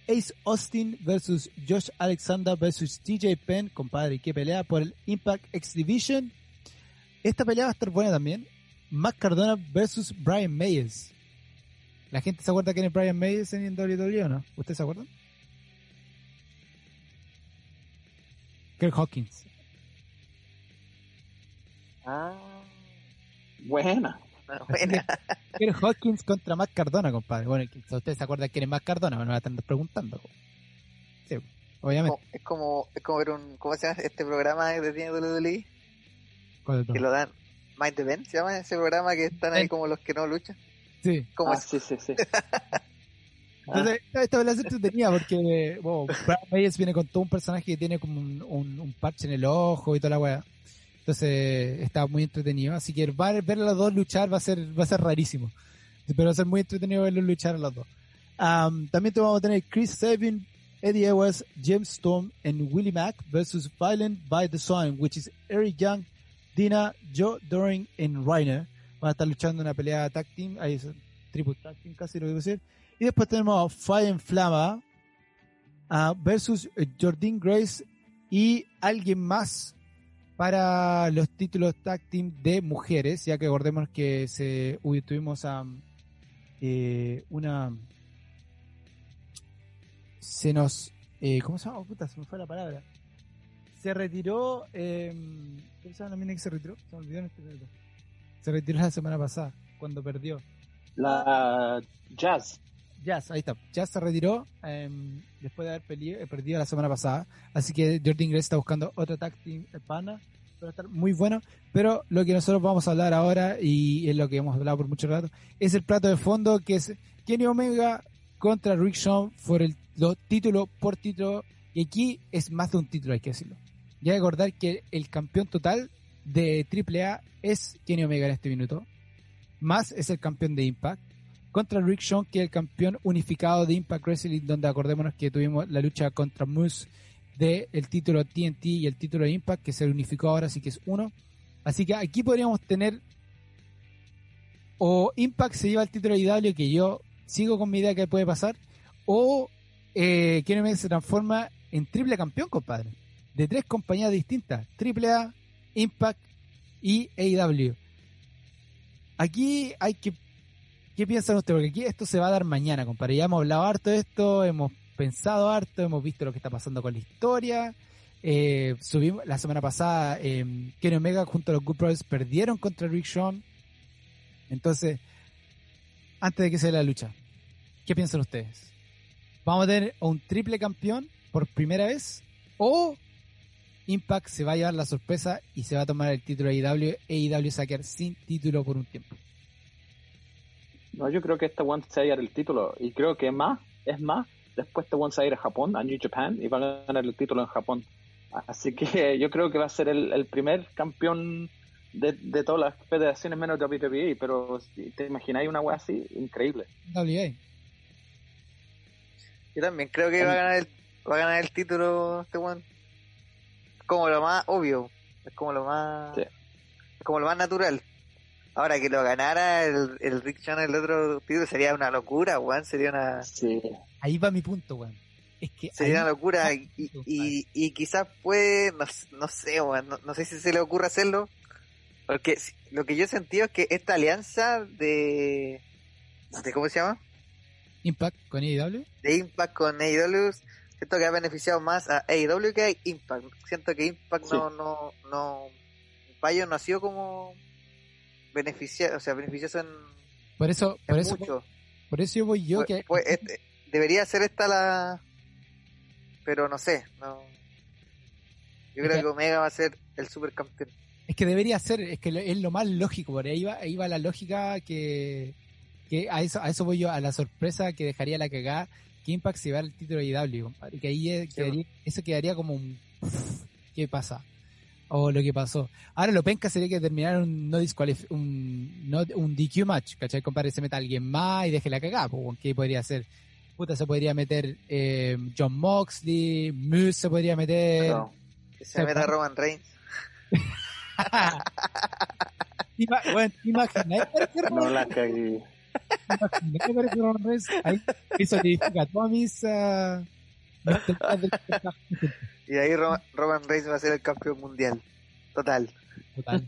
Ace Austin versus Josh Alexander versus TJ Penn, compadre, que pelea por el Impact X Division. Esta pelea va a estar buena también. Matt Cardona versus Brian Mayes. ¿La gente se acuerda quién es Brian Madison en WWE o no? ¿Ustedes se acuerdan? Kirk Hawkins. Ah, Buena. [LAUGHS] buena. Kirk Hawkins contra Matt Cardona, compadre. Bueno, si ustedes se acuerdan quién es Matt Cardona, me van a estar preguntando. Sí, obviamente. Como- es como es como ver un ¿cómo se llama este programa que tiene WWE? ¿Cuál de Que todos? lo dan Mind the Bend, se llama ese programa que están ahí como los que no luchan. Sí. Como Ah, es- sí, sí, sí. [LAUGHS] Entonces, esta- esta vez la tenía porque bueno, Brian Myers viene con todo un personaje que tiene como un, un- un parche en el ojo y toda la weá. Entonces está muy entretenido. Así que ver a los dos luchar va a ser, va a ser rarísimo. Pero va a ser muy entretenido verlos luchar a los dos. Am, también te vamos a tener Chris Sabin, Eddie Edwards, James Storm and Willie Mack versus Violent by Design, which is Eric Young, Dina, Joe Doring and Reiner. Van a estar luchando en una pelea tag team. Ahí es triple tag team casi lo que decir. Y después tenemos Fire and Flama ah, versus Jordan Grace y alguien más para los títulos tag team de mujeres, ya que acordemos que se uy, tuvimos a eh, una se nos eh, ¿cómo se llama? Oh, puta, se me fue la palabra. Se retiró eh, ¿cómo que se retiró? Se me olvidó en este momento. Se retiró la semana pasada cuando perdió. La Jazz. Jazz, ahí está. Jazz se retiró eh, después de haber eh, perdido la semana pasada. Así que Jordan Grace está buscando otro tag team pana. Va a estar muy bueno. Pero lo que nosotros vamos a hablar ahora, y es lo que hemos hablado por mucho rato, es el plato de fondo que es Kenny Omega contra Rick Shawn por el los título por título. Y aquí es más de un título, hay que decirlo. Ya recordar que el campeón total de AAA es Kenny Omega en este minuto. Más es el campeón de Impact contra Rick Shawn, que es el campeón unificado de Impact Wrestling, donde acordémonos que tuvimos la lucha contra Moose del el título TNT y el título de Impact, que se unificó ahora, así que es uno. Así que aquí podríamos tener o Impact se lleva el título de IW, que yo sigo con mi idea que puede pasar, o eh, Kenny se transforma en triple campeón, compadre, de tres compañías distintas, AAA, Impact y AEW. Aquí hay que ¿Qué piensan ustedes? Porque aquí esto se va a dar mañana, compadre. Ya hemos hablado harto de esto, hemos pensado harto, hemos visto lo que está pasando con la historia. Eh, subimos la semana pasada, eh, Kenny Omega junto a los Good Brothers perdieron contra Rick Shawn. Entonces, antes de que se dé la lucha, ¿qué piensan ustedes? ¿Vamos a tener un triple campeón por primera vez? ¿O Impact se va a llevar la sorpresa y se va a tomar el título de AEW AEW quedar sin título por un tiempo? No, yo creo que este one se va a llevar el título. Y creo que más, es más, después este one se va a ir a Japón, a New Japan, y va a ganar el título en Japón. Así que [LAUGHS] yo creo que va a ser el, el primer campeón de, de todas las federaciones menos WWE. Pero si te imagináis una wea así, increíble. WA. Yo también creo que va a ganar el, va a ganar el título este one. Como lo más obvio. Es como lo más. Sí. Como lo más natural. Ahora que lo ganara el, el Rick Chan el otro título sería una locura, weón. Sería una. Sí. Ahí va mi punto, weón. Es que Sería una locura y, y, quizás puede, no, no sé, weón, no, no sé si se le ocurre hacerlo, porque lo que yo he sentido es que esta alianza de, de ¿cómo se llama? Impact con AEW. De Impact con AEW, siento que ha beneficiado más a AEW que a Impact. Siento que Impact Sí. no, no, no, ellos no ha sido como beneficioso, o sea, beneficioso en, Por eso, en por eso, mucho. por eso yo voy yo Pues- que pues, este, debería ser esta la pero no sé no yo creo que Omega va a ser el supercampeón es que debería ser, es que es lo más lógico, por ahí va, ahí va la lógica que, que a eso, a eso voy yo, a la sorpresa que dejaría la cagada que Impact se va el título de IW, compadre, que ahí eh, quedaría- eso quedaría como un ¿qué pasa? O lo que pasó. Ahora lo penca sería que terminara un no disqualif un, no, un DQ match, ¿cachai? Compadre, se meta alguien más y deje la cagada, ¿qué podría ser? Puta, se podría meter eh, John Moxley, Moose se podría meter. No. que se meta Roman Reigns [LAUGHS] Ima- bueno, imagináis No la cagué. imagináis aparecer Roman Reigns ahí eso significa todas mis ah, y ahí Roman, Roman Reigns va a ser el campeón mundial total total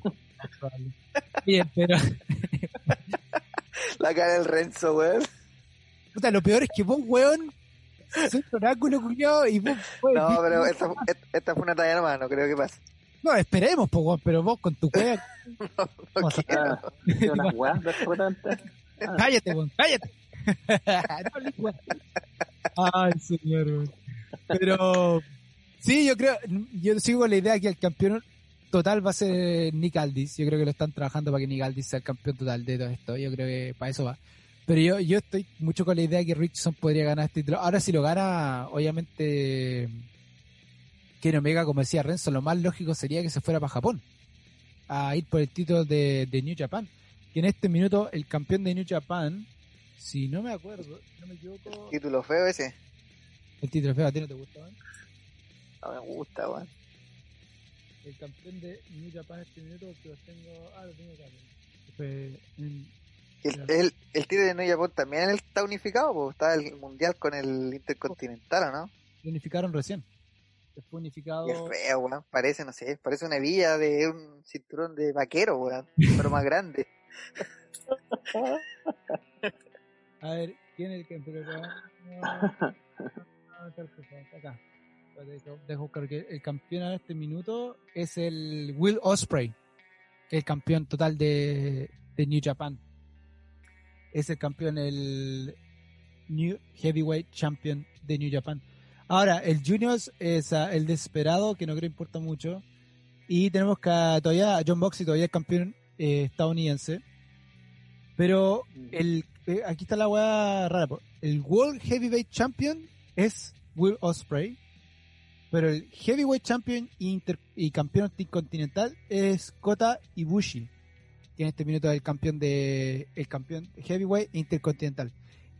[LAUGHS] bien pero la cara del Renzo weón Puta, lo peor es que vos, weón, soy un oráculo culiado y vos, weón, No, pero esta, esta fue una talla nomás, no creo que pase. No, esperemos, pues, weón, pero vos con tu wea, [LAUGHS] No a- quiero. Ah, ¿sí, unas weas de repente. Ah, [LAUGHS] cállate, weón, cállate. No. Ay, señor, weón. Pero, sí, yo creo, yo sigo con la idea que el campeón total va a ser Nick Aldis. Yo creo que lo están trabajando para que Nick Aldis sea el campeón total de todo esto. Yo creo que para eso va. Pero yo, yo estoy mucho con la idea que Richardson podría ganar este título. Ahora, si lo gana, obviamente, Kenny Omega, como decía Renzo, lo más lógico sería que se fuera para Japón a ir por el título de, de New Japan. Que en este minuto, el campeón de New Japan, si no me acuerdo, no me equivoco, Título feo ese. el título feo, ¿a ti no te gusta, man? No me gusta, weón. El campeón de New Japan este minuto, que lo tengo, ah, lo tengo acá. Fue en- El, el, el título de New Japan también está unificado, porque está el mundial con el intercontinental, ¿o no? lo unificaron recién. Fue unificado. Es feo, weón. Parece, no sé, parece una hebilla de un cinturón de vaquero, weón. Pero más grande. [LAUGHS] A ver, ¿quién es el campeón? [LAUGHS] dejo- que el campeón en este minuto es el Will Osprey, que es el campeón total de, de New Japan. Es el campeón, el New Heavyweight Champion de New Japan. Ahora, el Juniors es ah, el desesperado, que no creo importa mucho. Y tenemos que todavía John Boxley todavía es campeón eh, estadounidense. Pero el eh, aquí está la weá rara. El World Heavyweight Champion es Will Osprey. Pero el Heavyweight Champion inter- y campeón continental es Kota Ibushi. Que en este minuto es el campeón de el campeón Heavyweight e Intercontinental.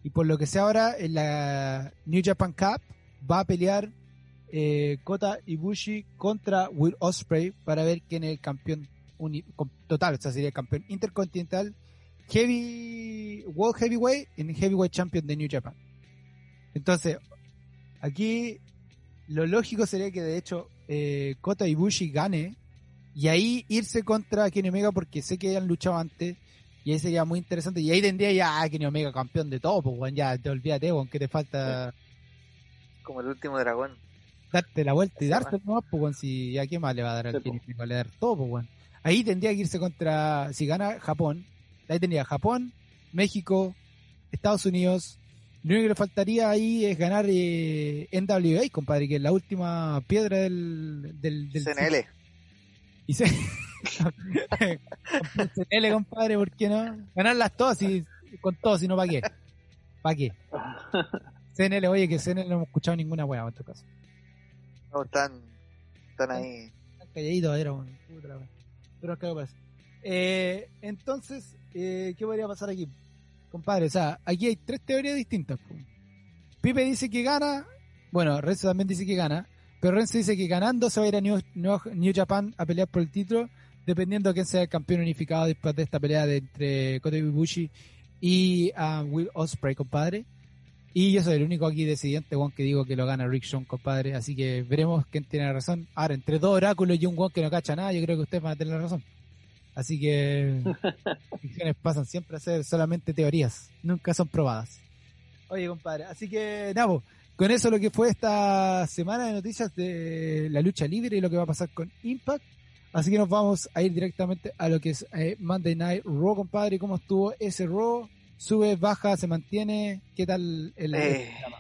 Y por lo que sé ahora, en la New Japan Cup va a pelear eh, Kota Ibushi contra Will Osprey para ver quién es el campeón total. O sea, sería el campeón intercontinental Heavy World Heavyweight en Heavyweight Champion de New Japan. Entonces, aquí lo lógico sería que de hecho eh, Kota Ibushi gane y ahí irse contra Kenny Omega porque sé que han luchado antes y ahí sería muy interesante y ahí tendría ya a Kenny Omega campeón de todo, pues weón, ya te olvídate, que te falta Como el último dragón. darte la vuelta y darte nomás, pues si a qué más le va a dar al Sí, Kenny. Omega, le va a dar todo, pues weón. Ahí tendría que irse contra, si gana Japón, ahí tendría Japón, México, Estados Unidos. Lo único que le faltaría ahí es ganar eh, NWA, compadre, que es la última piedra del, del, del CNL. Y se... [LAUGHS] CNL, compadre, ¿por qué no? Ganarlas todas y con todo, si no, ¿para qué? ¿Para qué? CNL, oye, que CNL no hemos escuchado ninguna hueá en tu caso. No, están, están ahí. Están calladitos, era un puta la. Eh, entonces, eh, ¿qué podría pasar aquí? Compadre, o sea, aquí hay tres teorías distintas. Pipe dice que gana, bueno, Renzo también dice que gana, pero Renzo dice que ganando se va a ir a New, New, New Japan a pelear por el título, dependiendo de quién sea el campeón unificado después de esta pelea de entre Kota Ibushi y ah, Will Osprey, compadre. Y yo soy el único aquí decidiente, Juan, que digo que lo gana Rick Sean, compadre. Así que veremos quién tiene razón. Ahora, entre dos oráculos y un Juan que no cacha nada, yo creo que ustedes van a tener razón. Así que [LAUGHS] ficciones pasan siempre a ser solamente teorías, nunca son probadas. Oye, compadre, así que nada, po, con eso lo que fue esta semana de noticias de la lucha libre y lo que va a pasar con Impact. Así que nos vamos a ir directamente a lo que es eh, Monday Night Raw, compadre. ¿Cómo estuvo ese Raw? ¿Sube, baja, se mantiene? ¿Qué tal el, Eh. programa?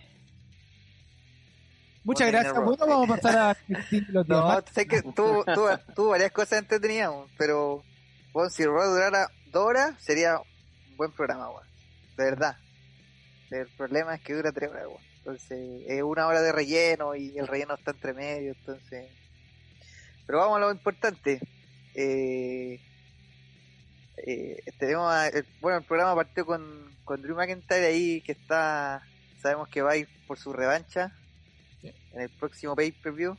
Muchas Monday gracias. Bueno, vamos a pasar a [LAUGHS] los No, sé que tuvo, varias cosas entretenidas, pero bueno, si Raw durara dos horas, sería un buen programa, weón. De verdad. El problema es que dura tres horas, weón. Entonces, es una hora de relleno y el relleno está entre medio, entonces. Pero vamos a lo importante. Eh, eh, tenemos a- el- bueno, el programa partió con, con Drew McIntyre ahí, que está. Sabemos que va a ir por su revancha Sí. en el próximo pay-per-view,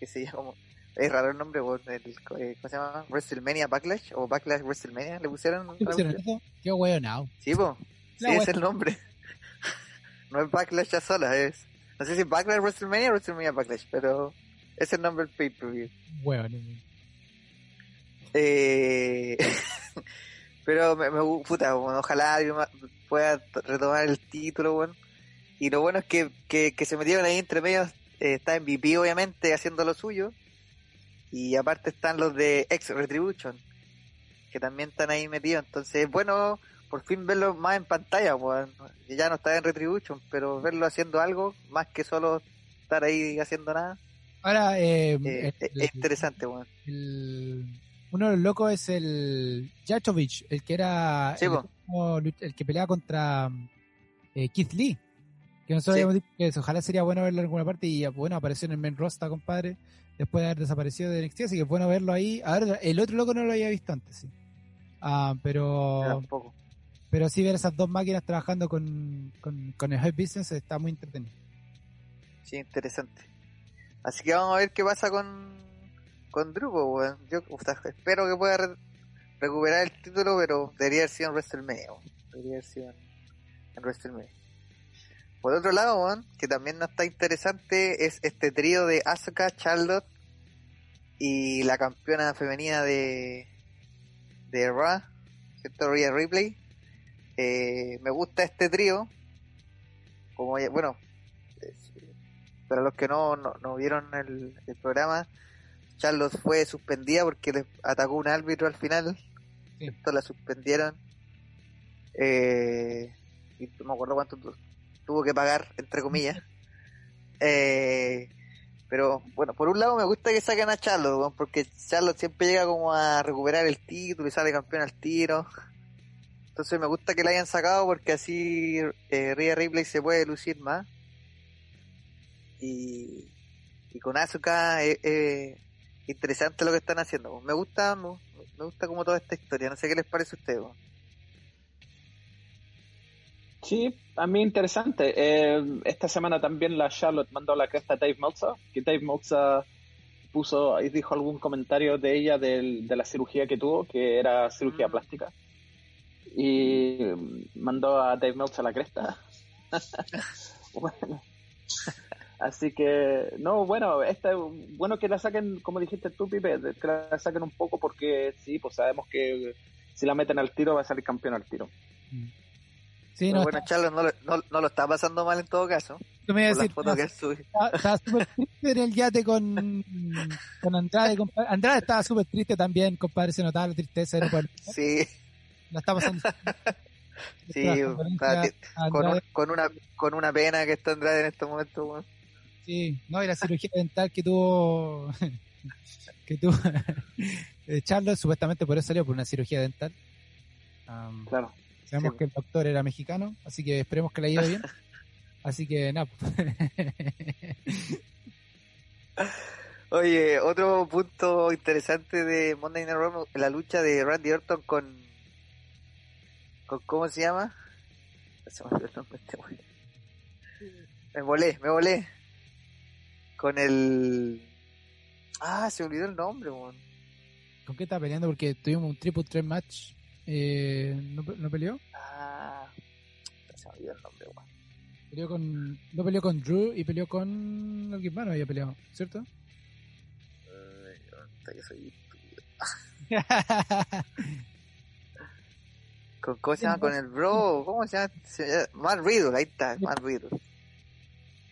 que se llama como. Es raro el nombre, eh, ¿cómo se llama? WrestleMania Backlash o Backlash WrestleMania, le pusieron. ¿Qué pusieron eso? Qué hueonao. Sí, po. Sí, es el nombre. [LAUGHS] no es Backlash ya sola, es. No sé si Backlash WrestleMania o WrestleMania Backlash, pero es el nombre del pay-per-view. Hueón. Eh... [LAUGHS] pero me, me puta, bueno, ojalá pueda retomar el título, weón. Y lo bueno es que, que, que se metieron ahí entre medios, eh, está MVP obviamente haciendo lo suyo. Y aparte están los de Ex Retribution, que también están ahí metidos. Entonces es bueno por fin verlo más en pantalla, weón. Ya no está en Retribution, pero verlo haciendo algo, más que solo estar ahí haciendo nada, Ahora, eh, eh, el- es interesante, weón. el- uno de los locos es el Jachovich, el que era Sí, el, que pelea contra eh, Keith Lee. Que nosotros Sí. habíamos dicho que ojalá sería bueno verlo en alguna parte y bueno, apareció en el main roster, compadre, después de haber desaparecido de NXT, así que es bueno verlo ahí. A ver, el otro loco no lo había visto antes, sí. Ah, pero pero sí ver esas dos máquinas trabajando con, con, con el High Business está muy entretenido. Sí, interesante. Así que vamos a ver qué pasa con, con Drew. Yo o sea, espero que pueda re- recuperar el título, pero debería haber sido en WrestleMania. Debería haber sido en, en WrestleMania. Por otro lado, que también no está interesante, es este trío de Asuka, Charlotte y la campeona femenina de, de Raw, ¿cierto? Rhea Ripley. Eh, me gusta este trío. Como bueno, para los que no, no, no vieron el, el programa, Charlotte fue suspendida porque le atacó un árbitro al final. Sí. Esto la suspendieron. Eh, y no me acuerdo cuánto tuvo que pagar, entre comillas. [LAUGHS] Eh, pero bueno, por un lado me gusta que saquen a Charlotte, porque Charlotte siempre llega como a recuperar el título y sale campeón al tiro. Entonces me gusta que la hayan sacado porque así eh, Rhea Ripley se puede lucir más. Y, y con Asuka es es interesante lo que están haciendo. Me gusta, me, me gusta como toda esta historia. No sé qué les parece a ustedes. Sí, a mí interesante. Eh, esta semana también la Charlotte mandó la cresta a Dave Meltzer, que Dave Meltzer puso y dijo algún comentario de ella del- de la cirugía que tuvo, que era cirugía Mm. plástica. Y mandó a Dave Meltzer la cresta. [LAUGHS] bueno. Así que, no, bueno, esta, bueno que la saquen, como dijiste tú, Pipe, que la saquen un poco porque sí, pues sabemos que si la meten al tiro va a salir campeón al tiro. Sí, Pero no, bueno, no, lo- no, no lo está pasando mal en todo caso. tú me ibas a decir, estaba, estaba [LAUGHS] súper triste en el yate con, con Andrade. compadre. Andrade estaba súper triste también, compadre. Se notaba la tristeza. Sí, la está pasando. [LAUGHS] sí, está- con, una con una pena que está Andrade en este momento. weón. sí, no, y la cirugía dental que tuvo, [LAUGHS] que tuvo eh, Charlotte, supuestamente por eso salió, por una cirugía dental. Claro. Sabemos Sí. que el doctor era mexicano, así que esperemos que le haya ido bien. [LAUGHS] Así que nada. pues. [LAUGHS] Oye, otro punto interesante de Monday Night Raw, la lucha de Randy Orton con, con ¿cómo se llama? Se me olvidó el nombre de este. Me volé, me volé. Con el... Ah, se me olvidó el nombre, weón. ¿Con qué está peleando? Porque tuvimos un triple threat match. Eh, ¿no, ¿No peleó? Ah, se me olvidó el nombre, weón. Peleó con, no peleó con Drew y peleó con alguien más, no había peleado, ¿cierto? Ay, puta, que soy. [LAUGHS] ¿Con, ¿Cómo se llama? Con el bro, ¿cómo se llama? Se llama- Matt Riddle, ahí está, Matt Riddle.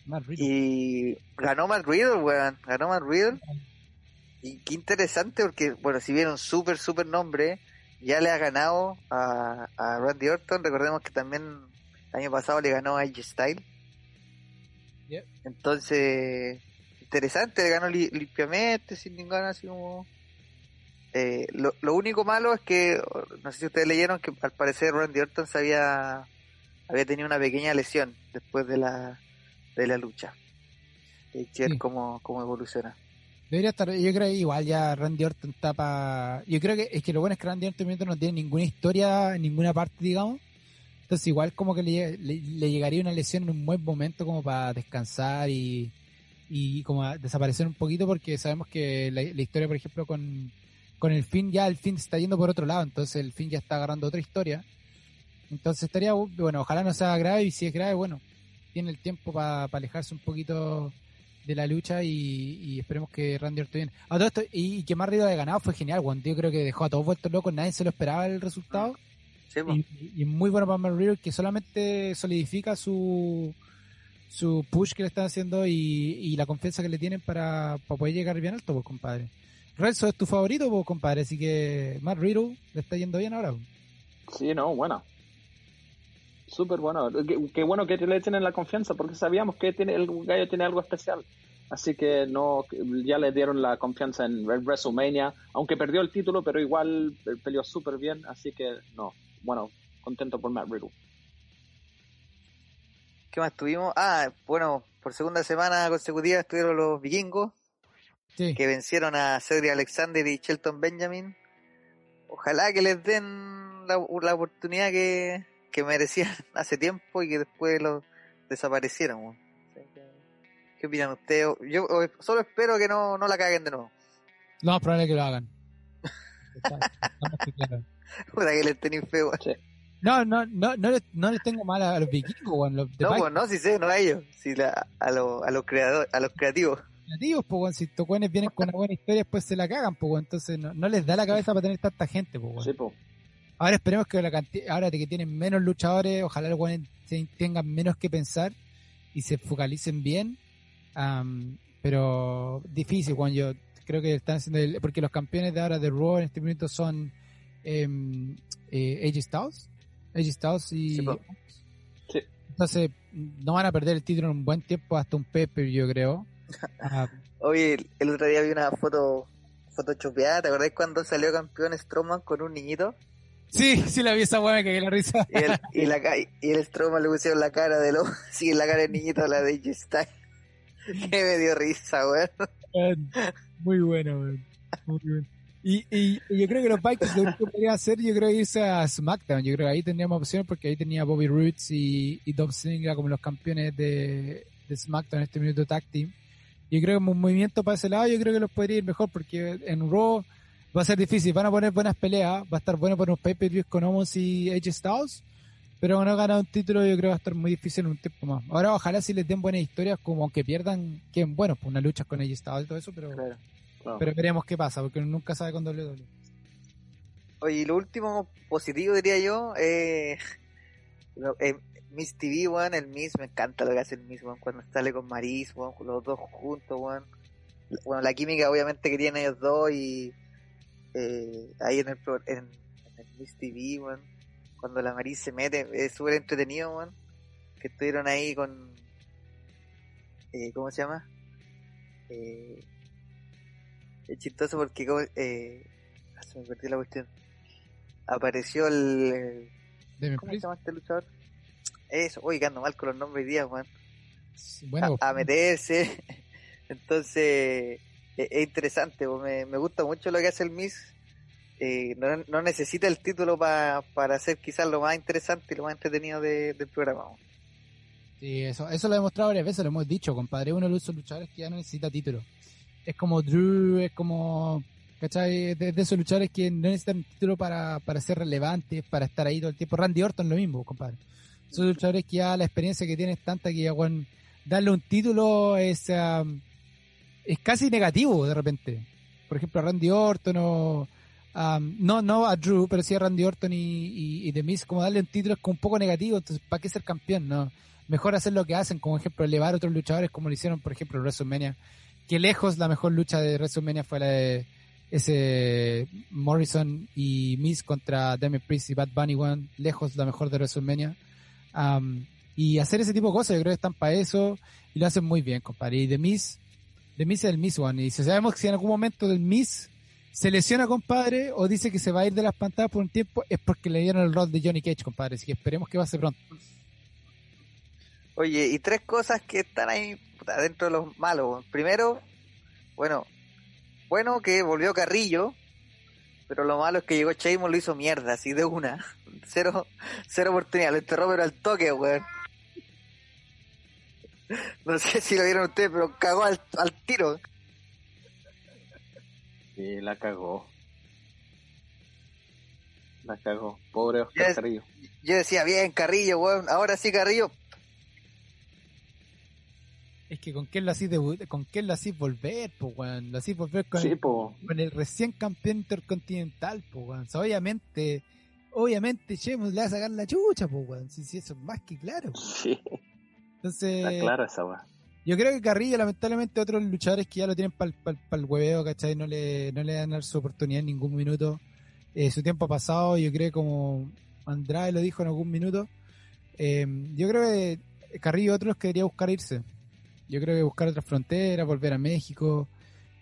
Matt Riddle. Y ganó Matt Riddle, weón. Ganó Matt Riddle. Y qué interesante porque, bueno, si vieron súper, súper nombre, ya le ha ganado a, a Randy Orton. Recordemos que también el año pasado le ganó a AJ Styles. Yep. Entonces, interesante, le ganó li- limpiamente, sin ninguna así como... Eh, lo, lo único malo es que, no sé si ustedes leyeron, que al parecer Randy Orton se había, había tenido una pequeña lesión después de la, de la lucha. Hay que ver Sí. cómo, cómo evoluciona. Debería estar, yo creo que igual ya Randy Orton para... Yo creo que es que lo bueno es que Randy Orton no tiene ninguna historia en ninguna parte, digamos. Entonces igual como que le, le- le llegaría una lesión en un buen momento como para descansar y, y como desaparecer un poquito porque sabemos que la, historia, por ejemplo, con, con el fin ya el fin se está yendo por otro lado, entonces el fin ya está agarrando otra historia. Entonces estaría, bu- bueno, ojalá no sea grave y si es grave, bueno, tiene el tiempo para alejarse un poquito de la lucha y, y esperemos que Randy Orton bien. A todo esto, y, y que más Riddle haya ganado fue genial, Juan. Yo creo que dejó a todos vueltos locos, nadie se lo esperaba el resultado. Sí, y, y muy bueno para Matt Riddle que solamente solidifica su su push que le están haciendo y, y la confianza que le tienen para, para poder llegar bien alto, pues compadre. Renzo es tu favorito, pues compadre, así que Matt Riddle le está yendo bien ahora. Sí, no, bueno. Súper bueno. Qué, qué bueno que le tienen la confianza, porque sabíamos que tiene, el gallo tiene algo especial. Así que no, ya le dieron la confianza en WrestleMania, aunque perdió el título, pero igual peleó súper bien. Así que no, bueno, contento por Matt Riddle. ¿Qué más tuvimos? Ah, bueno, por segunda semana consecutiva estuvieron los vikingos, Sí. que vencieron a Cedric Alexander y Shelton Benjamin. Ojalá que les den la, la oportunidad que, que merecían [LAUGHS] hace tiempo y que después los desaparecieron. ¿Qué opinan ustedes? Yo solo espero que no, no la caguen de nuevo. Lo más probable que lo hagan. Está- está. [LAUGHS] Puta que les tenéis feo. No, no, no, no, les, no les tengo mal a, a los vikingos, weón. Los No, pues no, si sé, no a ellos, si la, a, los a los creadores, a los creativos. creativos, pues, weón. Si estos weones vienen con una buena historia, después se la cagan, pues, weón. Entonces no, no les da la cabeza para tener tanta gente, pues, weón. Sí, po. Ahora esperemos que la canti- ahora de que tienen menos luchadores, ojalá los tengan menos que pensar y se focalicen bien. Pero difícil, Juan. Yo creo que están haciendo. el- porque los campeones de ahora de Raw en este momento son em, eh, AJ Styles. AJ Styles y. Sí. Entonces, no van a perder el título en un buen tiempo, hasta un Pepper, yo creo. [LAUGHS] Ah, Oye, el, el otro día vi una foto photoshopeada, ¿te acordás cuando salió campeón Strowman con un niñito? Sí, sí, la vi esa buena que la risa. Y el, y la, y el Strowman le pusieron la cara de lo, [LAUGHS] sí, la cara del niñito la de AJ Styles. [LAUGHS] Que me dio risa, weón. Muy bueno, weón. Muy bueno. Y, y, y yo creo que los Vikings lo único que podrían hacer, yo creo irse a SmackDown. Yo creo que ahí tendríamos opción porque ahí tenía Bobby Roots y, y Dolph Ziggler como los campeones de, de SmackDown en este minuto tag team. Yo creo que un movimiento para ese lado, yo creo que los podría ir mejor porque en Raw va a ser difícil. Van a poner buenas peleas, va a estar bueno para unos pay-per-views con Omos y AJ Styles. Pero cuando ganar un título, yo creo que va a estar muy difícil en un tiempo más. Ahora, ojalá si les den buenas historias, como aunque pierdan, que bueno, pues una lucha con AJ Styles y todo eso, pero. Claro. Claro. Pero veremos qué pasa, porque uno nunca sabe con WWE. Oye, y lo último positivo diría yo, eh, eh, Miss TV, weón, el Miss, me encanta lo que hace el Miss, weón, cuando sale con Maris, weón, los dos juntos, weón. Bueno, la química obviamente que tienen ellos dos y eh, ahí en el, pro- en, en el Miss TV, weón, cuando la Maris se mete, es súper entretenido, weón, que estuvieron ahí con, eh, ¿cómo se llama? Eh, es chistoso porque, eh, ah, se me perdió la cuestión. Apareció el, ¿Cómo se llama este luchador? Eso, uy, que ando mal con los nombres hoy día, weón. bueno, a, a meterse. [LAUGHS] Entonces, es, interesante, me, me gusta mucho lo que hace el Miss. Eh, no, no necesita el título pa- para ser quizás lo más interesante y lo más entretenido de- del programa. eso, eso lo he demostrado varias veces, lo hemos dicho, compadre. Uno de los luchadores que ya no necesita título. Es como Drew, es como. ¿Cachai? De, de esos luchadores que no necesitan título para, para ser relevantes, para estar ahí todo el tiempo. Randy Orton lo mismo, compadre. Esos luchadores que ya la experiencia que tienen es tanta que ya, weón, darle un título es, am, es casi negativo de repente. Por ejemplo, a Randy Orton o. am, no, no a Drew, pero sí a Randy Orton y, y, y The Miz, como darle un título es un poco negativo, entonces, ¿para qué ser campeón? No, mejor hacer lo que hacen, como ejemplo, elevar a otros luchadores, como lo hicieron, por ejemplo, en WrestleMania, que lejos la mejor lucha de WrestleMania fue la de ese Morrison y Miz contra Damien Priest y Bad Bunny, One, lejos la mejor de WrestleMania. Am, y hacer ese tipo de cosas, yo creo que están para eso y lo hacen muy bien, compadre. Y The Miz, The Miz es Miz One. Y si sabemos que si en algún momento del Miz se lesiona, compadre, o dice que se va a ir de las pantallas por un tiempo, es porque le dieron el rol de Johnny Cage, compadre. Así que esperemos que ser pronto. Oye, y tres cosas que están ahí dentro de los malos. Primero, bueno, bueno que volvió Carrillo, pero lo malo es que llegó Sheamus lo hizo mierda, así de una. [LAUGHS] Cero, cero oportunidad, lo enterró pero al toque, weón. [LAUGHS] No sé si lo vieron ustedes, pero cagó al, al tiro. Sí, la cagó. La cagó. Pobre Oscar. Carrillo. Yo decía, bien, Carrillo, weón, ahora sí Carrillo. Es que con quién lo hacís con quién lo hacís volver, pues weón. Lo hacís volver con, Sí, el, po. con el recién campeón intercontinental, pues weón. O sea, obviamente obviamente Sheamus le va a sacar la chucha, pues, weón. Si, si eso es más que claro. Sí, Entonces, está clara esa weá. yo creo que Carrillo, lamentablemente, otros luchadores que ya lo tienen para el hueveo, ¿cachai? No le, no le dan su oportunidad en ningún minuto. Eh, su tiempo ha pasado, yo creo como Andrade lo dijo en algún minuto. eh, yo creo que Carrillo otros que debería buscar irse. Yo creo que buscar otras fronteras, volver a México.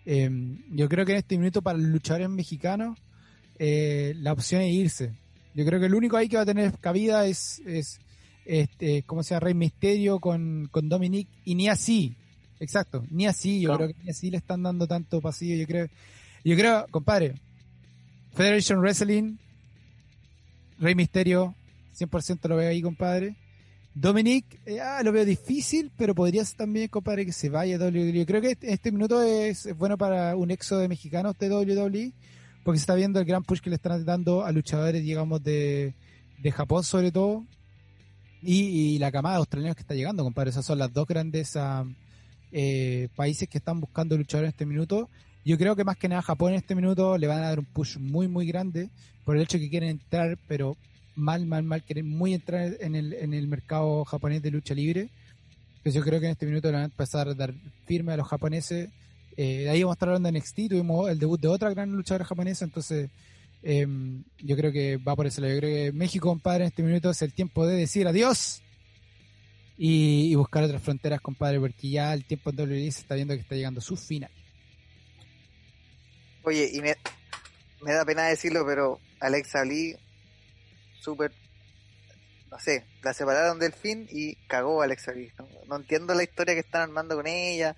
Eh, yo creo que en este minuto para los luchadores mexicanos la opción es irse. Yo creo que el único ahí que va a tener cabida es, es este, ¿cómo se llama? Rey Misterio con, con Dominic y ni así. Exacto, ni así. Yo Claro. creo que ni así le están dando tanto pasillo. Yo creo, yo creo, compadre, Federation Wrestling, Rey Misterio, 100% lo veo ahí, compadre. Dominic, eh, ah, lo veo difícil, pero podrías también, compadre, que se vaya a WWE. Creo que este, este minuto es, es bueno para un exo de mexicanos de WWE, porque se está viendo el gran push que le están dando a luchadores, digamos, de, de Japón sobre todo, y, y la camada de australianos que está llegando, compadre. Esas son las dos grandes ah, eh, países que están buscando luchadores en este minuto. Yo creo que más que nada Japón en este minuto le van a dar un push muy, muy grande por el hecho que quieren entrar, pero mal, mal, mal, quieren muy entrar en el, en el mercado japonés de lucha libre. Pues yo creo que en este minuto le van a empezar a dar firme a los japoneses. Eh, ahí vamos a estar hablando de NXT, tuvimos el debut de otra gran luchadora japonesa, entonces eh, yo creo que va por ese lado. Yo creo que México, compadre, en este minuto es el tiempo de decir adiós y, y buscar otras fronteras, compadre, porque ya el tiempo en WWE se está viendo que está llegando a su final. Oye, y me, me da pena decirlo, pero Alexa Lee, súper, no sé, la separaron del fin y cagó a Alexa Lee. No, no entiendo la historia que están armando con ella.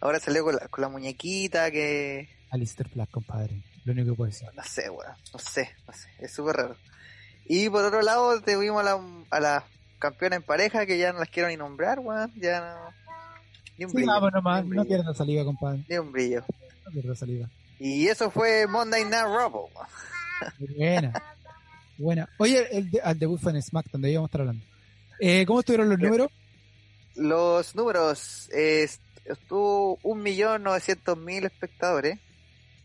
Ahora salió con la, con la muñequita que, Alistair Black, compadre, lo único que puedo decir. no sé, weón, no sé, no sé, es súper raro. Y por otro lado, tuvimos a la, a la campeona en pareja que ya no las quiero ni nombrar, weón, ya no. Ni un Sí, brillo, vamos nomás, ni un no brillo, pierda saliva, compadre, ni un brillo. no pierda saliva. Y eso fue Monday Night Raw. Buena. Buena. Oye, el de- al debut fue en SmackDown, de ahí vamos a estar hablando. Eh, ¿Cómo estuvieron los números? Los números, eh, estuvo un millón novecientos mil espectadores.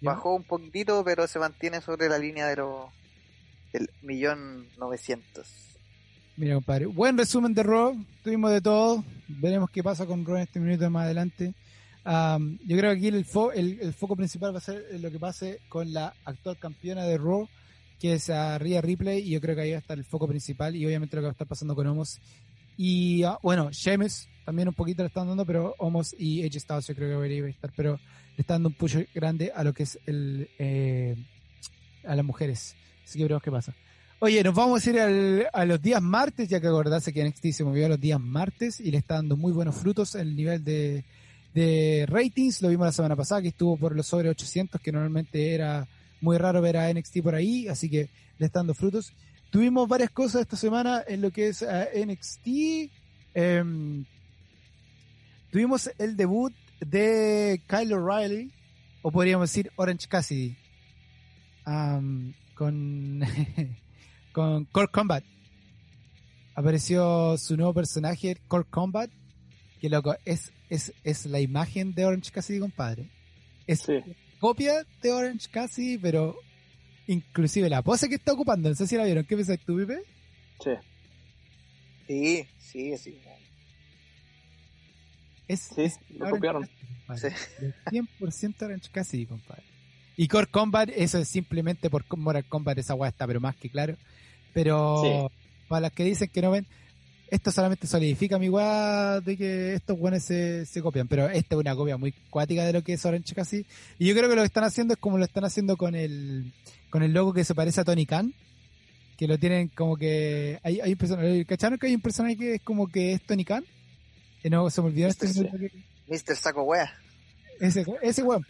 Bajó un poquitito, pero se mantiene sobre la línea de los del millón novecientos. Mira, compadre. Buen resumen de Raw. Tuvimos de todo. Veremos qué pasa con Raw en este minuto más adelante. Am, yo creo que aquí el, fo- el, el foco principal va a ser lo que pase con la actual campeona de Raw, que es a Rhea Ripley. Y yo creo que ahí va a estar el foco principal. Y obviamente lo que va a estar pasando con Homos. Y ah, bueno, Sheamus también un poquito le están dando, pero Homos y Edge Styles yo creo que debería estar. Pero le están dando un push grande a lo que es el eh, a las mujeres. Así que veremos qué pasa. Oye, nos vamos a ir al- a los días martes, ya que acordarse que NXT se movió a los días martes y le está dando muy buenos frutos el nivel de, de ratings. Lo vimos la semana pasada, que estuvo por los sobre 800, que normalmente era muy raro ver a NXT por ahí, así que le está dando frutos. Tuvimos varias cosas esta semana en lo que es eh, NXT. Em, tuvimos el debut de Kyle O'Reilly, o podríamos decir Orange Cassidy, am, con, [LAUGHS] con Core Combat. Apareció su nuevo personaje, Core Combat, que loco, es, es, es la imagen de Orange Cassidy, compadre. Es Sí. copia de Orange Cassidy, pero inclusive la pose que está ocupando, no sé si la vieron, ¿qué pensás tú, Pipe? Sí. Sí, sí, sí. Es, Sí, es lo copiaron. Cassidy. Es 100% Orange Cassidy, compadre. Y Core Combat, eso es simplemente por Mortal Kombat, esa weá está, pero más que claro. Pero para las que dicen que no ven, esto solamente solidifica mi weá de que estos weones se, se copian. Pero esta es una copia muy cuática de lo que es Orange Cassidy. Y yo creo que lo que están haciendo es como lo están haciendo con el, con el logo que se parece a Tony Khan. Que lo tienen como que. Hay, hay un personaje. ¿Cacharon que hay un personaje que es como que es Tony Khan? No se me olvidó este Mr. Saco Wea. ese, ese weón,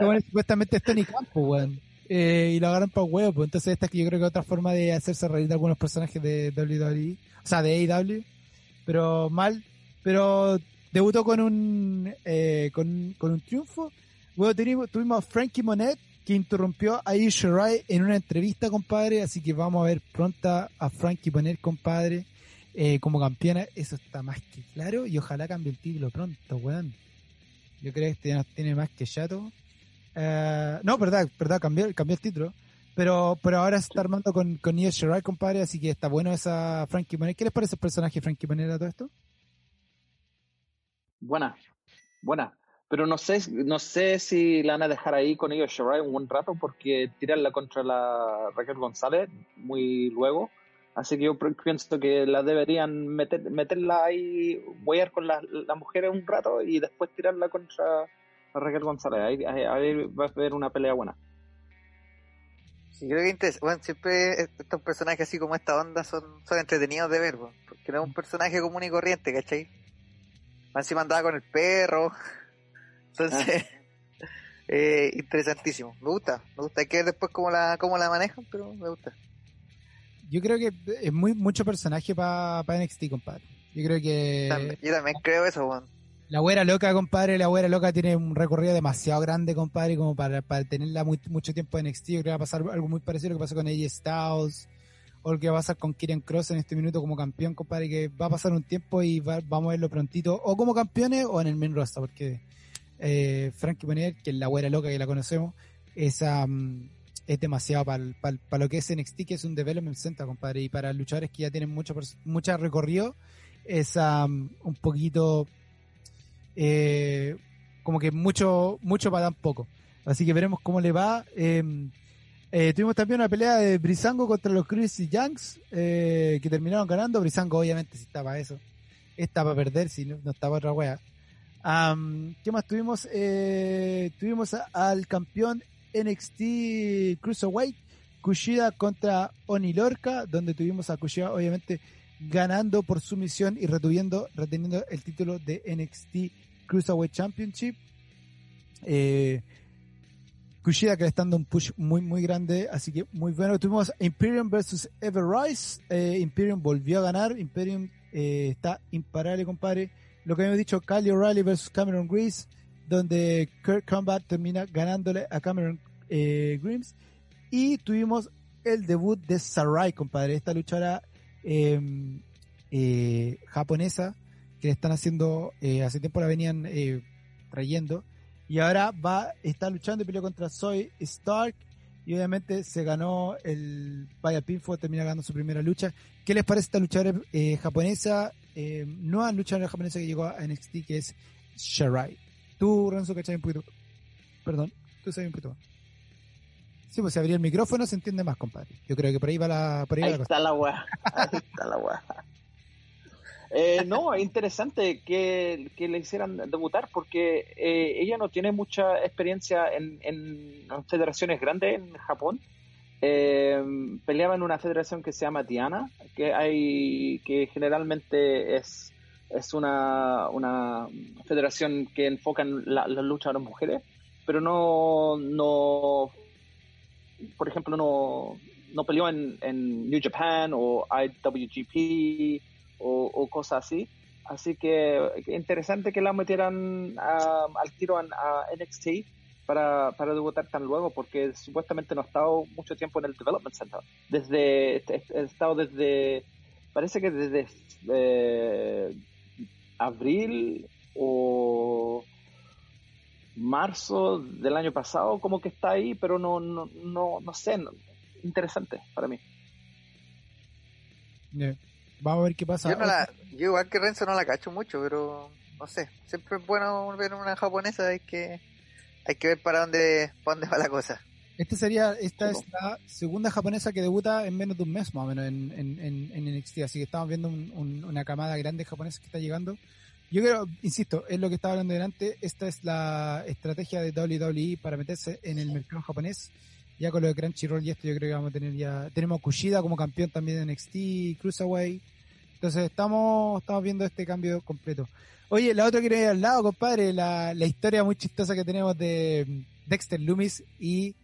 weón supuestamente es Tony Khan, po, weón. Eh, y lo agarran para huevo, pues entonces esta es que yo creo que es otra forma de hacerse reír de algunos personajes de WWE, o sea, de AEW, pero mal, pero debutó con un eh, con, con un triunfo. Luego tuvimos, tuvimos a Frankie Monet, que interrumpió a Io Shirai en una entrevista, compadre, así que vamos a ver pronta a Frankie Monet, compadre, eh, como campeona, eso está más que claro, y ojalá cambie el título pronto, weón. Yo creo que este ya nos tiene más que chato. Eh, no, verdad, verdad, cambió, cambió el título. Pero Pero, ahora se está armando con, con Io Shirai, compadre, así que está bueno esa Frankie Monet. ¿Qué les parece el personaje Frankie Monet a todo esto? Buena, buena. Pero no sé, no sé si la van a dejar ahí con ellos Shirai un buen rato porque tirarla contra la Raquel González muy luego. Así que yo pienso que la deberían meter, meterla ahí, voyar con las la mujeres un rato y después tirarla contra Raquel González. Ahí, ahí, va a haber una pelea buena. Sí, creo que bueno, siempre estos personajes así como esta onda son, son entretenidos de ver, porque no es un personaje común y corriente, ¿cachai? Encima andaba con el perro. [LAUGHS] Entonces, [LAUGHS] eh, interesantísimo. Me gusta, me gusta. Hay que ver después cómo la, cómo la manejan, pero me gusta. Yo creo que es muy mucho personaje para pa NXT, compadre. Yo creo que. yo también creo eso, Juan. La güera loca, compadre, la güera loca tiene un recorrido demasiado grande, compadre, como para, para tenerla mucho tiempo en NXT. Yo creo que va a pasar algo muy parecido a lo que pasó con AJ Styles, o lo que va a pasar con Kieran Cross en este minuto como campeón, compadre, que va a pasar un tiempo y vamos a verlo prontito, o como campeones o en el main roster, porque eh, Frankie Monet, que es la güera loca que la conocemos, es, es demasiado para lo que es NXT, que es un development center, compadre, y para luchadores que ya tienen mucho, mucho recorrido, es un poquito eh, como que mucho, mucho para tan poco. Así que veremos cómo le va. Em, eh, tuvimos también una pelea de Brisango contra los Crazy Youngs, eh, que terminaron ganando. Brisango obviamente si estaba eso. Estaba a perder, si no, estaba otra wea. ¿Qué más tuvimos? Tuvimos al campeón NXT Cruiserweight, Kushida contra Oni Lorca, donde tuvimos a Kushida obviamente ganando por sumisión y reteniendo, reteniendo el título de NXT Cruiserweight Championship. Eh, Kushida que está dando un push muy muy grande, así que muy bueno. Tuvimos Imperium versus Everrise. Eh, Imperium volvió a ganar. Imperium eh, está imparable, compadre. Lo que habíamos dicho, Kyle O'Reilly versus Cameron Grease, donde Kurt Combat termina ganándole a Cameron eh, Grimes. Y tuvimos el debut de Sarai, compadre. Esta luchadora Em, eh, japonesa que le están haciendo, eh, hace tiempo la venían eh, trayendo, y ahora va, está luchando y peleó contra Soy Stark, y obviamente se ganó el Vaya Pinfo, termina ganando su primera lucha. ¿Qué les parece esta luchadora japonesa? nueva luchadora japonesa que llegó a NXT, que es Shirai. Tú, Renzo, ¿cachai un poquito? Perdón, tú sabes un poquito Sí, pues si abría el micrófono se entiende más, compadre. Yo creo que por ahí va la, por ahí, está la weá. Ahí está la weá. Eh, no, es interesante que, que, le hicieran debutar porque eh, ella no tiene mucha experiencia en, en federaciones grandes en Japón. Eh, peleaba en una federación que se llama Diana, que hay que generalmente es, es una, una federación que enfoca en la, la lucha de las mujeres, pero no, no por ejemplo, no, no peleó en, en, New Japan o IWGP o, cosas así. Así que interesante que la metieran al tiro a, NXT para, para, debutar tan luego, porque supuestamente no ha estado mucho tiempo en el Development Center. Desde, he estado desde, parece que desde eh, abril o marzo del año pasado, como que está ahí, pero no, no, no, no sé, interesante para mí. Vamos a ver qué pasa. Yo, no la, yo igual que Renzo no la cacho mucho, pero no sé, siempre es bueno ver una japonesa, hay que, hay que ver para dónde, para dónde va la cosa. Esta sería, esta es la segunda japonesa que debuta en menos de un mes más o menos en, en, en, NXT, así que estamos viendo una camada grande japonesa que está llegando. Yo creo, insisto, es lo que estaba hablando delante, esta es la estrategia de WWE para meterse en el mercado japonés. Ya con lo de Crunchyroll y esto yo creo que vamos a tener ya, tenemos Kushida como campeón también de NXT, Cruiserweight. Entonces estamos, estamos viendo este cambio completo. Oye, la otra que ir al lado, compadre, la, la historia muy chistosa que tenemos de Dexter Loomis y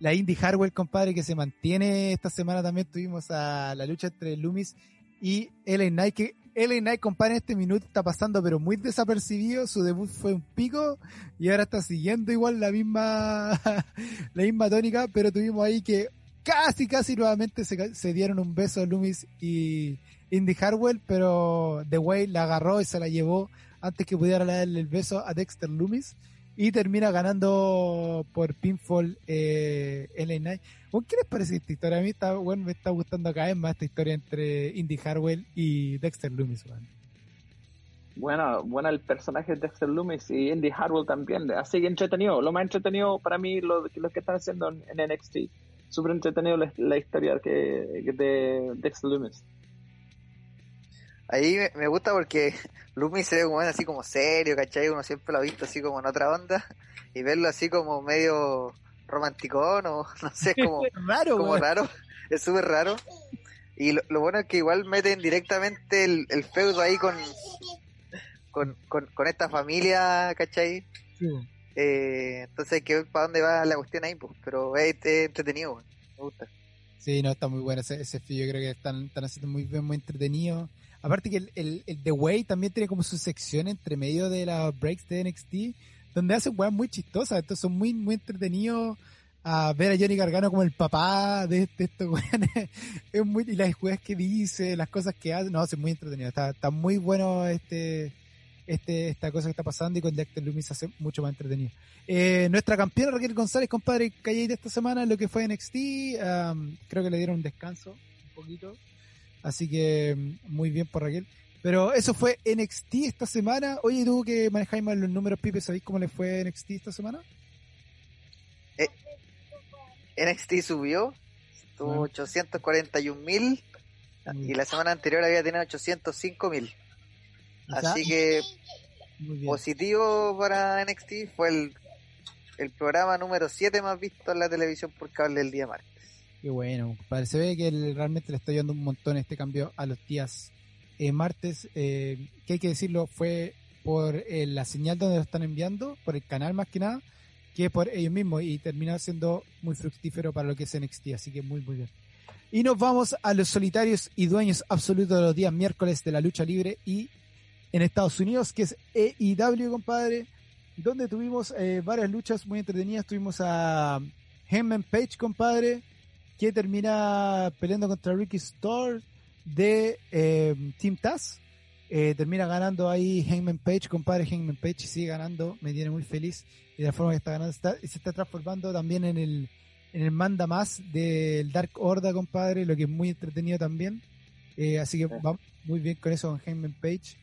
la Indy Hardware, compadre, que se mantiene esta semana también. Tuvimos a la lucha entre Loomis y LA Nike, LA Knight, compadre, en este minuto está pasando, pero muy desapercibido. Su debut fue un pico y ahora está siguiendo igual la misma, [LAUGHS] la misma tónica, pero tuvimos ahí que casi, casi nuevamente se, dieron un beso Loomis y Indy Harwell, pero The Way la agarró y se la llevó antes que pudiera darle el beso a Dexter Loomis. Y termina ganando por pinfall eh, LA Knight. ¿Qué les parece esta historia? A mí está, bueno, me está gustando cada vez más esta historia entre Indy Harwell y Dexter Loomis. Bueno, bueno el personaje de Dexter Loomis y Indy Harwell también. Así que entretenido. Lo más entretenido para mí lo, lo que están haciendo en, NXT. Súper entretenido la, historia que, de Dexter Loomis. Ahí me, gusta porque Lumi se ve como así como serio, ¿cachai? Uno siempre lo ha visto así como en otra onda y verlo así como medio romántico, o [LAUGHS] no sé, como [LAUGHS] raro, como raro, es súper raro. Y lo, bueno es que igual meten directamente el, feudo ahí con, con, con, esta familia, ¿cachai? Eh, entonces hay que ver para dónde va la cuestión ahí, pues, pero es, entretenido, me gusta. Sí, no, está muy bueno ese, ese yo creo que están, están haciendo muy bien, muy entretenido. Aparte que el, The Way también tiene como su sección entre medio de las breaks de NXT, donde hacen weas muy chistosas. Estos son muy, muy entretenidos a ver a Johnny Gargano como el papá de, estos [LAUGHS] weones. es muy, y las weas que dice, las cosas que hace, no, es muy entretenido. Está, está muy bueno este, este, esta cosa que está pasando y con Dexter Loomis hace mucho más entretenido. Eh, nuestra campeona Raquel González, compadre, calle de esta semana, lo que fue NXT, creo que le dieron un descanso un poquito. Así que mm, muy bien por Raquel. Pero eso fue NXT esta semana. Oye, tú que manejáis más los números, Pipe, ¿sabéis cómo le fue NXT esta semana? Eh, NXT subió, tuvo 841 mil y la semana anterior había tenido 805 mil. Así que positivo para NXT fue el, el programa número 7 más visto en la televisión por cable el día martes. Qué bueno, parece ve que realmente le está ayudando un montón este cambio a los días eh, martes, eh, que hay que decirlo, fue por eh, la señal donde lo están enviando, por el canal más que nada, que por ellos mismos y terminó siendo muy fructífero para lo que es NXT, así que muy muy bien. Y nos vamos a los solitarios y dueños absolutos de los días miércoles de la lucha libre y en Estados Unidos, que es EIW, compadre, donde tuvimos varias luchas muy entretenidas. Tuvimos a Hemman Page, compadre, que termina peleando contra Ricky Store de eh, Team Taz. Eh, termina ganando ahí Hangman Page, compadre Hangman Page sigue ganando, me tiene muy feliz y la forma que está ganando está, se está transformando también en el, en el manda más del Dark Order, compadre, lo que es muy entretenido también. Eh, así que va muy bien con eso con Hangman Page.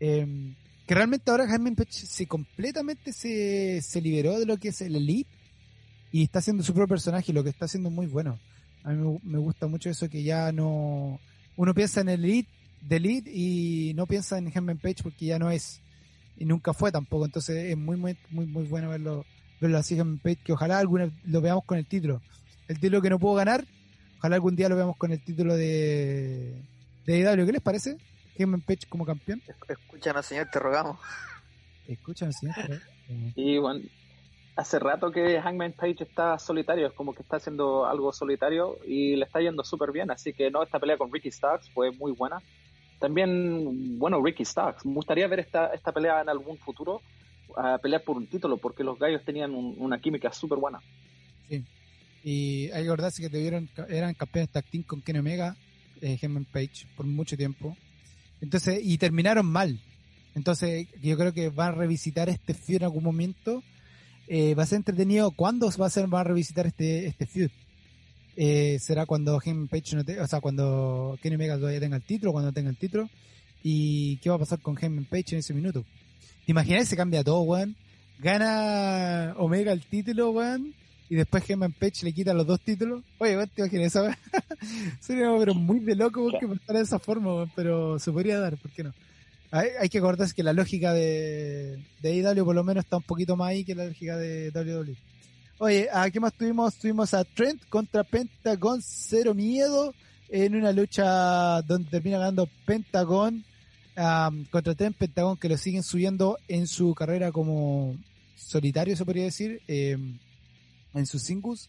Em, que realmente ahora Hangman Page se completamente se, se liberó de lo que es el Elite y está haciendo su propio personaje, lo que está haciendo muy bueno. A mí me gusta mucho eso que ya no... Uno piensa en el Elite, de Elite y no piensa en Hangman Page porque ya no es. Y nunca fue tampoco. Entonces es muy, muy, muy, muy bueno verlo, verlo así Hangman Page, que ojalá alguna lo veamos con el título. El título que no puedo ganar, ojalá algún día lo veamos con el título de, de IW. ¿Qué les parece? Hangman Page como campeón. Escúchanos, señor, te rogamos. Escúchanos, señor. Y bueno, hace rato que Hangman Page está solitario, es como que está haciendo algo solitario y le está yendo súper bien, así que no, esta pelea con Ricky Starks fue muy buena. También, bueno, Ricky Starks, me gustaría ver esta, esta pelea en algún futuro, a pelear por un título, porque los gallos tenían una química súper buena. Sí, y hay que acordarse que tuvieron, eran campeones tag team con Kenny Omega, eh, Hangman Page, por mucho tiempo. Entonces, y terminaron mal. Entonces, yo creo que van a revisitar este feud en algún momento eh, va a ser entretenido. ¿Cuándo va a ser, va a revisitar este, este feud? Eh, será cuando Hangman Page no te, o sea, cuando Kenny Omega todavía tenga el título, cuando tenga el título. ¿Y qué va a pasar con Hangman Page en ese minuto? ¿Te imaginas se cambia todo, weón? Gana Omega el título, weón. Y después Hangman Page le quita los dos títulos. Oye, weón, te imaginas eso, weón. [LAUGHS] Sería pero muy de loco que pasara de esa forma, weón. Pero se podría dar, ¿por qué no? Hay, que acordarse que la lógica de, de IW por lo menos está un poquito más ahí que la lógica de WWE. Oye, ¿a qué más tuvimos? Tuvimos a Trent contra Pentagon Cero Miedo en una lucha donde termina ganando Pentagon contra Trent Pentagon que lo siguen subiendo en su carrera como solitario, se podría decir, em, en sus singles.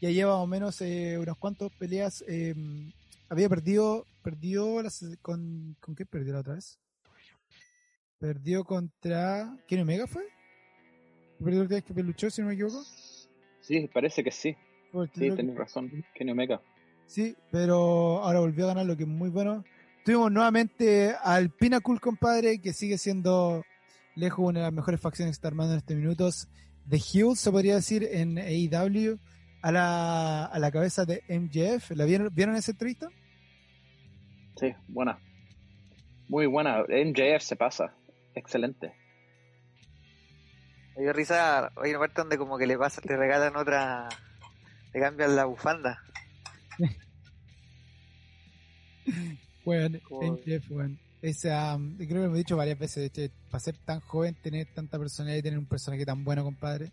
Ya lleva o menos eh, unos cuantos peleas. Em, había perdido, perdió las, con, ¿con qué perdió la otra vez? Perdió contra. ¿Quién Omega fue? ¿Perdió última vez que luchó, si no me equivoco? Sí, parece que sí. Sí, tenés razón. Kenny Omega. Sí, pero ahora volvió a ganar, lo que es muy bueno. Tuvimos nuevamente al Pinnacle, compadre, que sigue siendo lejos una de las mejores facciones que está armando en estos minutos. The Hill, se podría decir, en AEW, a la, a la cabeza de MJF. ¿La vieron, ¿Vieron esa entrevista? Sí, buena. Muy buena. MJF se pasa. Excelente. Dio risa, hay una parte donde como que le pasa, le regalan otra, le cambian la bufanda. Bueno. Ese, um, creo que lo hemos dicho varias veces, de hecho, para ser tan joven, tener tanta personalidad y tener un personaje tan bueno, compadre,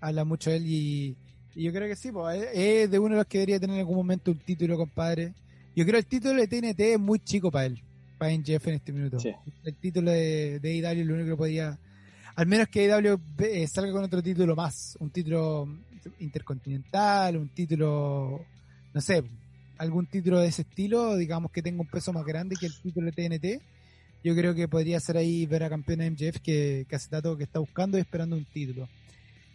habla mucho de él y, y yo creo que sí, pues, es- es de uno de los que debería tener en algún momento un título, compadre. Yo creo que el título de TNT es muy chico para él, para MJF en este minuto. Sí. El título de, de AEW es lo único que podía, al menos que AEW eh, salga con otro título más, un título intercontinental, un título, no sé, algún título de ese estilo, digamos que tenga un peso más grande que el título de TNT, yo creo que podría ser ahí ver a campeón MJF que, que hace tanto que está buscando y esperando un título.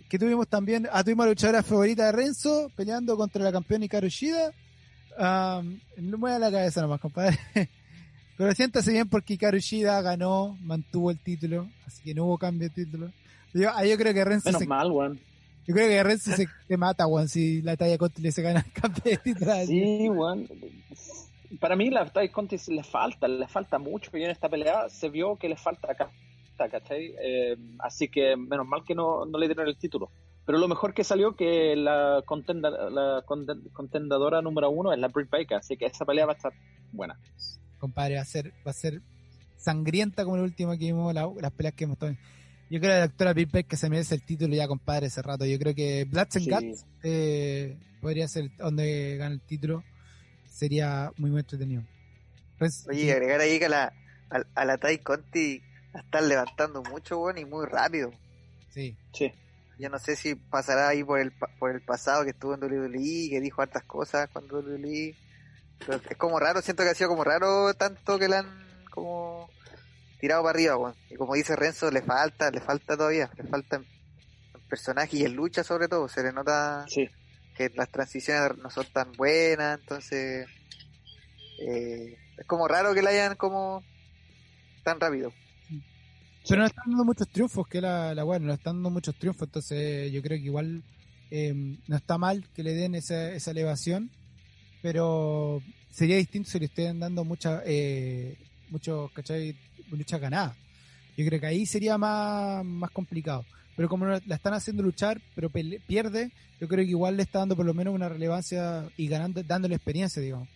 Que tuvimos también, ah, tuvimos a la luchadora favorita de Renzo peleando contra la campeona Hikaru Shida. Um, no mueva la cabeza nomás, compadre. [LAUGHS] Pero siéntase bien porque Hikaru Shida ganó, mantuvo el título, así que no hubo cambio de título. Yo, ah, yo creo que Renzo Menos se, mal, weón. yo creo que Renzo se, se mata, weón, si la talla Conti le se gana el cambio de título. Sí, weón. Para mí la Ty Conti le falta, le falta mucho y en esta pelea se vio que le falta acá, ¿cachai? Eh, así que menos mal que no, no le dieron el título. Pero lo mejor que salió que la, contenda, la conten- contendadora número uno es la Britt Baker, así que esa pelea va a estar buena. Compadre, va a ser, va a ser sangrienta como la última que vimos, la- las peleas que hemos estado. Yo creo que la doctora Bill que se merece el título ya, compadre, hace rato. Yo creo que Bloods and Sí. Guts eh, podría ser donde gana el título. Sería muy, muy entretenido. Pues, Oye, sí, agregar ahí que a la, a, a la Tai Conti la están levantando mucho, weón, y muy rápido. sí, Sí, Yo no sé si pasará ahí por el, pa- por el pasado que estuvo en WWE, que dijo hartas cosas con WWE. Es como raro, siento que ha sido como raro tanto que la han como tirado para arriba. Y como dice Renzo, le falta, le falta todavía, le falta en, en personaje y en lucha sobre todo. Se le nota sí. que las transiciones no son tan buenas, entonces eh, es como raro que la hayan como tan rápido. Pero nos están dando muchos triunfos, que la, la bueno, nos están dando muchos triunfos, entonces yo creo que igual eh, no está mal que le den esa, esa elevación, pero sería distinto si le estén dando mucha, eh, mucho, ¿cachai? Luchas ganadas. Yo creo que ahí sería más, más complicado. Pero como la están haciendo luchar, pero pierde, yo creo que igual le está dando por lo menos una relevancia y ganando, dándole experiencia, digamos.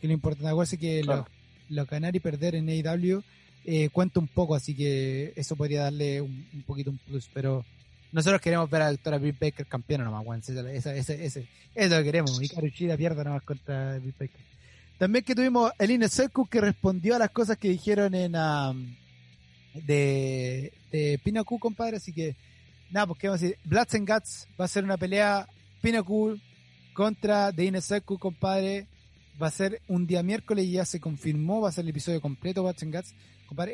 Que lo importante, acuérdense que Claro. lo, lo ganar y perder en AEW eh, cuenta un poco, así que eso podría darle un, un poquito un plus, pero nosotros queremos ver a la doctora Britt Baker campeona nomás, weón. Ese, ese, ese- eso es lo que queremos, y Shida pierda nomás contra Britt Baker. También que tuvimos el Circle que respondió a las cosas que dijeron en um, de, de compadre, así que nada, pues qué vamos a decir, Bloods and Guts va a ser una pelea Pinnacle contra Inner Circle, compadre. Va a ser un día miércoles y ya se confirmó, va a ser el episodio completo Bloods and Guts.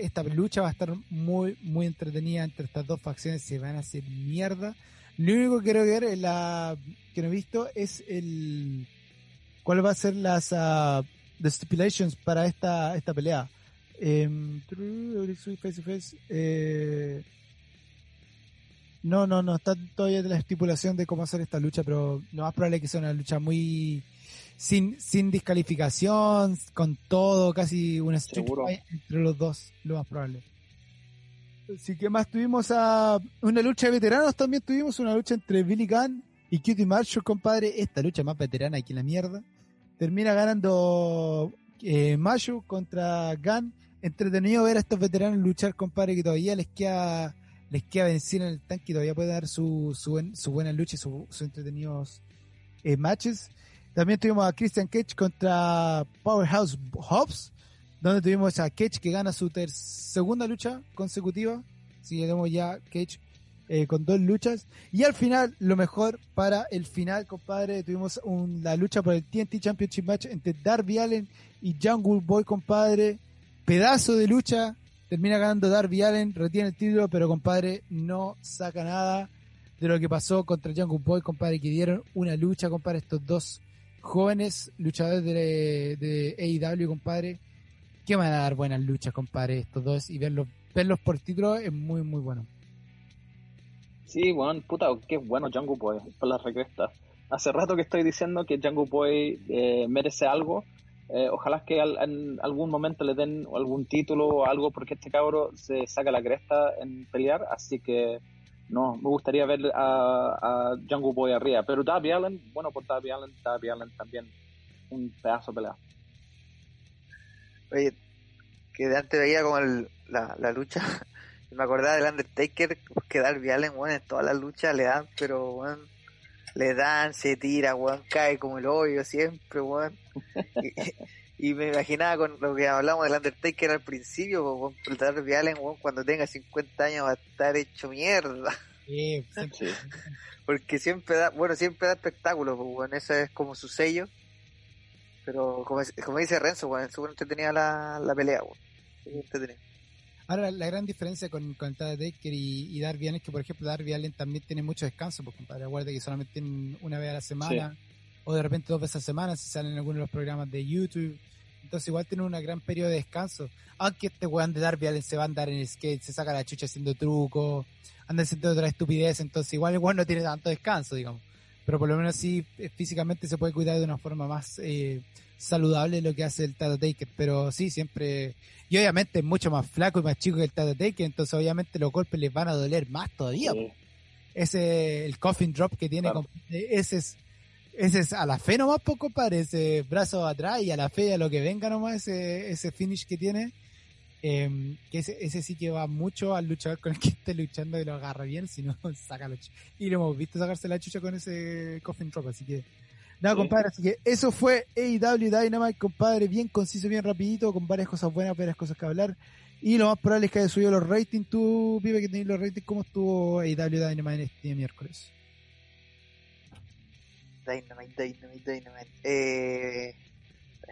Esta lucha va a estar muy, muy entretenida entre estas dos facciones, se van a hacer mierda. Lo único que quiero ver que no he visto es el cuál va a ser las ah, the stipulations para esta esta pelea. Em, eh, no, no, no, está todavía la estipulación de cómo hacer esta lucha, pero lo más probable es que sea una lucha muy sin, sin descalificación, con todo, casi una street fight entre los dos, lo más probable. Así que más tuvimos a una lucha de veteranos, también tuvimos una lucha entre Billy Gunn y Cutie Marshall, compadre. Esta lucha más veterana que la mierda. Termina ganando eh, Marshall contra Gunn. Entretenido ver a estos veteranos luchar, compadre, que todavía les queda les queda vencer en el tanque y todavía puede dar su, su, buen- su buena lucha y su- sus entretenidos eh, matches. También tuvimos a Christian Cage contra Powerhouse Hobbs, donde tuvimos a Cage que gana su ter- segunda lucha consecutiva. Así que tenemos ya Cage eh, con dos luchas. Y al final, lo mejor para el final, compadre, tuvimos un- la lucha por el TNT Championship Match entre Darby Allen y Jungle Boy, compadre. Pedazo de lucha. Termina ganando Darby Allen, retiene el título, pero compadre, no saca nada de lo que pasó contra Jungle Boy, compadre, que dieron una lucha, compadre, estos dos jóvenes luchadores de, de AEW, compadre, que van a dar buenas luchas, compadre, estos dos, y verlos verlos por título es muy, muy bueno. Sí, bueno, puta, qué bueno Jungle Boy, por las recrestas. Hace rato que estoy diciendo que Jungle Boy eh, merece algo. Eh, ojalá que al- en algún momento le den algún título o algo, porque este cabro se saca la cresta en pelear. Así que, no, me gustaría ver a, a Jungle Boy arriba. Pero Darby Allen, bueno, por Darby Allen, Darby Allen también un pedazo de pelea. Oye, que de antes veía como el- la, la lucha. [LAUGHS] me acordaba del Undertaker, que Darby Allen, weón, en todas las luchas le dan, pero, weón, le dan, se tira, weón, cae como el hoyo siempre, weón. [LAUGHS] Y, me imaginaba con lo que hablamos del Undertaker al principio, el Darby Allen, weón, cuando tenga 50 años va a estar hecho mierda. Sí, Sí. Porque siempre da, bueno, siempre da espectáculo, weón, ese es como su sello. Pero como, es- como dice Renzo, weón, es súper entretenida la, la pelea, entretenida. Ahora, la gran diferencia con, con Taker y, y Darby Allen es que, por ejemplo, Darby Allen también tiene mucho descanso, pues, compadre. Acuérdate que solamente tienen una vez a la semana, o de repente dos veces a semana, si salen en algunos de los programas de YouTube. Entonces, igual tiene un gran periodo de descanso. Aunque este weón de Darby Allen se va a andar en el skate, se saca la chucha haciendo trucos, anda haciendo otra estupidez, entonces, igual el weón no tiene tanto descanso, digamos. Pero por lo menos sí, eh, físicamente se puede cuidar de una forma más eh, saludable lo que hace el Tato Taker. Pero sí, siempre y obviamente es mucho más flaco y más chico que el Tato Taker, entonces obviamente los golpes les van a doler más todavía. Sí. Ese, el coffin drop que tiene, Claro. ese es, ese es a la fe nomás, poco compadre, ese brazo atrás y a la fe y a lo que venga nomás, ese, ese finish que tiene. eh, que ese, ese sí que va mucho al luchador con el que esté luchando y lo agarra bien, si no, [LAUGHS] saca la chucha. Y lo hemos visto sacarse la chucha con ese coffin drop, así que Nada, compadre, así que eso fue AEW Dynamite, compadre, bien conciso, bien rapidito, con varias cosas buenas, varias cosas que hablar. Y lo más probable es que haya subido los ratings. Tú, Pipe, que tenés los ratings, ¿cómo estuvo AEW Dynamite este miércoles? Dynamite, Dynamite, Dynamite. Eh...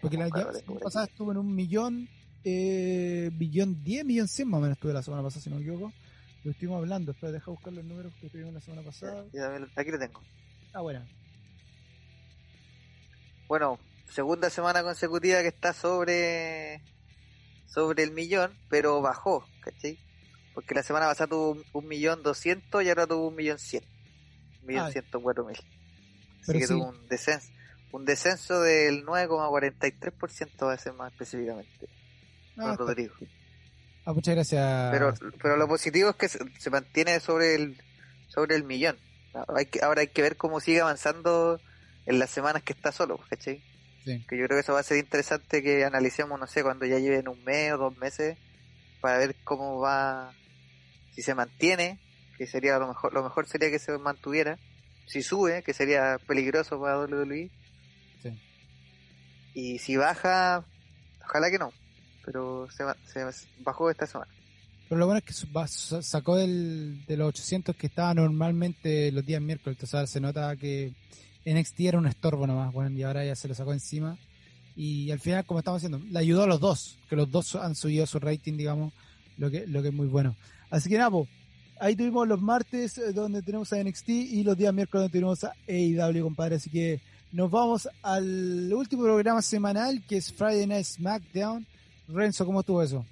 Porque la, semana pasada estuvo en un millón, eh, billón 10, millón 100 más o menos estuve la semana pasada, si no me equivoco. Lo estuvimos hablando, espera, deja buscar los números que tuvimos la semana pasada. Ya, ya Aquí lo tengo. Ah, bueno. Bueno, segunda semana consecutiva que está sobre sobre el millón, pero bajó, ¿cachai? Porque la semana pasada tuvo un, un millón doscientos y ahora tuvo un millón cien. Un millón Ah. ciento cuatro mil. Así que sí. tuvo un descenso, un descenso del 9,43% va a ser más específicamente. Ah. Rodrigo. Ah, muchas gracias. Pero, pero lo positivo es que se, se mantiene sobre el sobre el millón. Hay que, ahora hay que ver cómo sigue avanzando en las semanas que está solo, ¿cachai? Sí. Que yo creo que eso va a ser interesante que analicemos, no sé, cuando ya lleven un mes o dos meses, para ver cómo va, si se mantiene, que sería lo mejor, lo mejor sería que se mantuviera, si sube, que sería peligroso para WWE, Sí. y si baja, ojalá que no, pero se, va- se bajó esta semana. Pero lo bueno es que sacó del, de los 800 que estaba normalmente los días miércoles. Entonces ahora se nota que NXT era un estorbo nomás, bueno, y ahora ya se lo sacó encima. Y al final, como estamos haciendo, le ayudó a los dos, que los dos han subido su rating, digamos, lo que, lo que es muy bueno. Así que nada, po, ahí tuvimos los martes eh, donde tenemos a NXT y los días miércoles donde tenemos a AEW, compadre. Así que nos vamos al último programa semanal que es Friday Night SmackDown. Renzo, ¿cómo estuvo eso?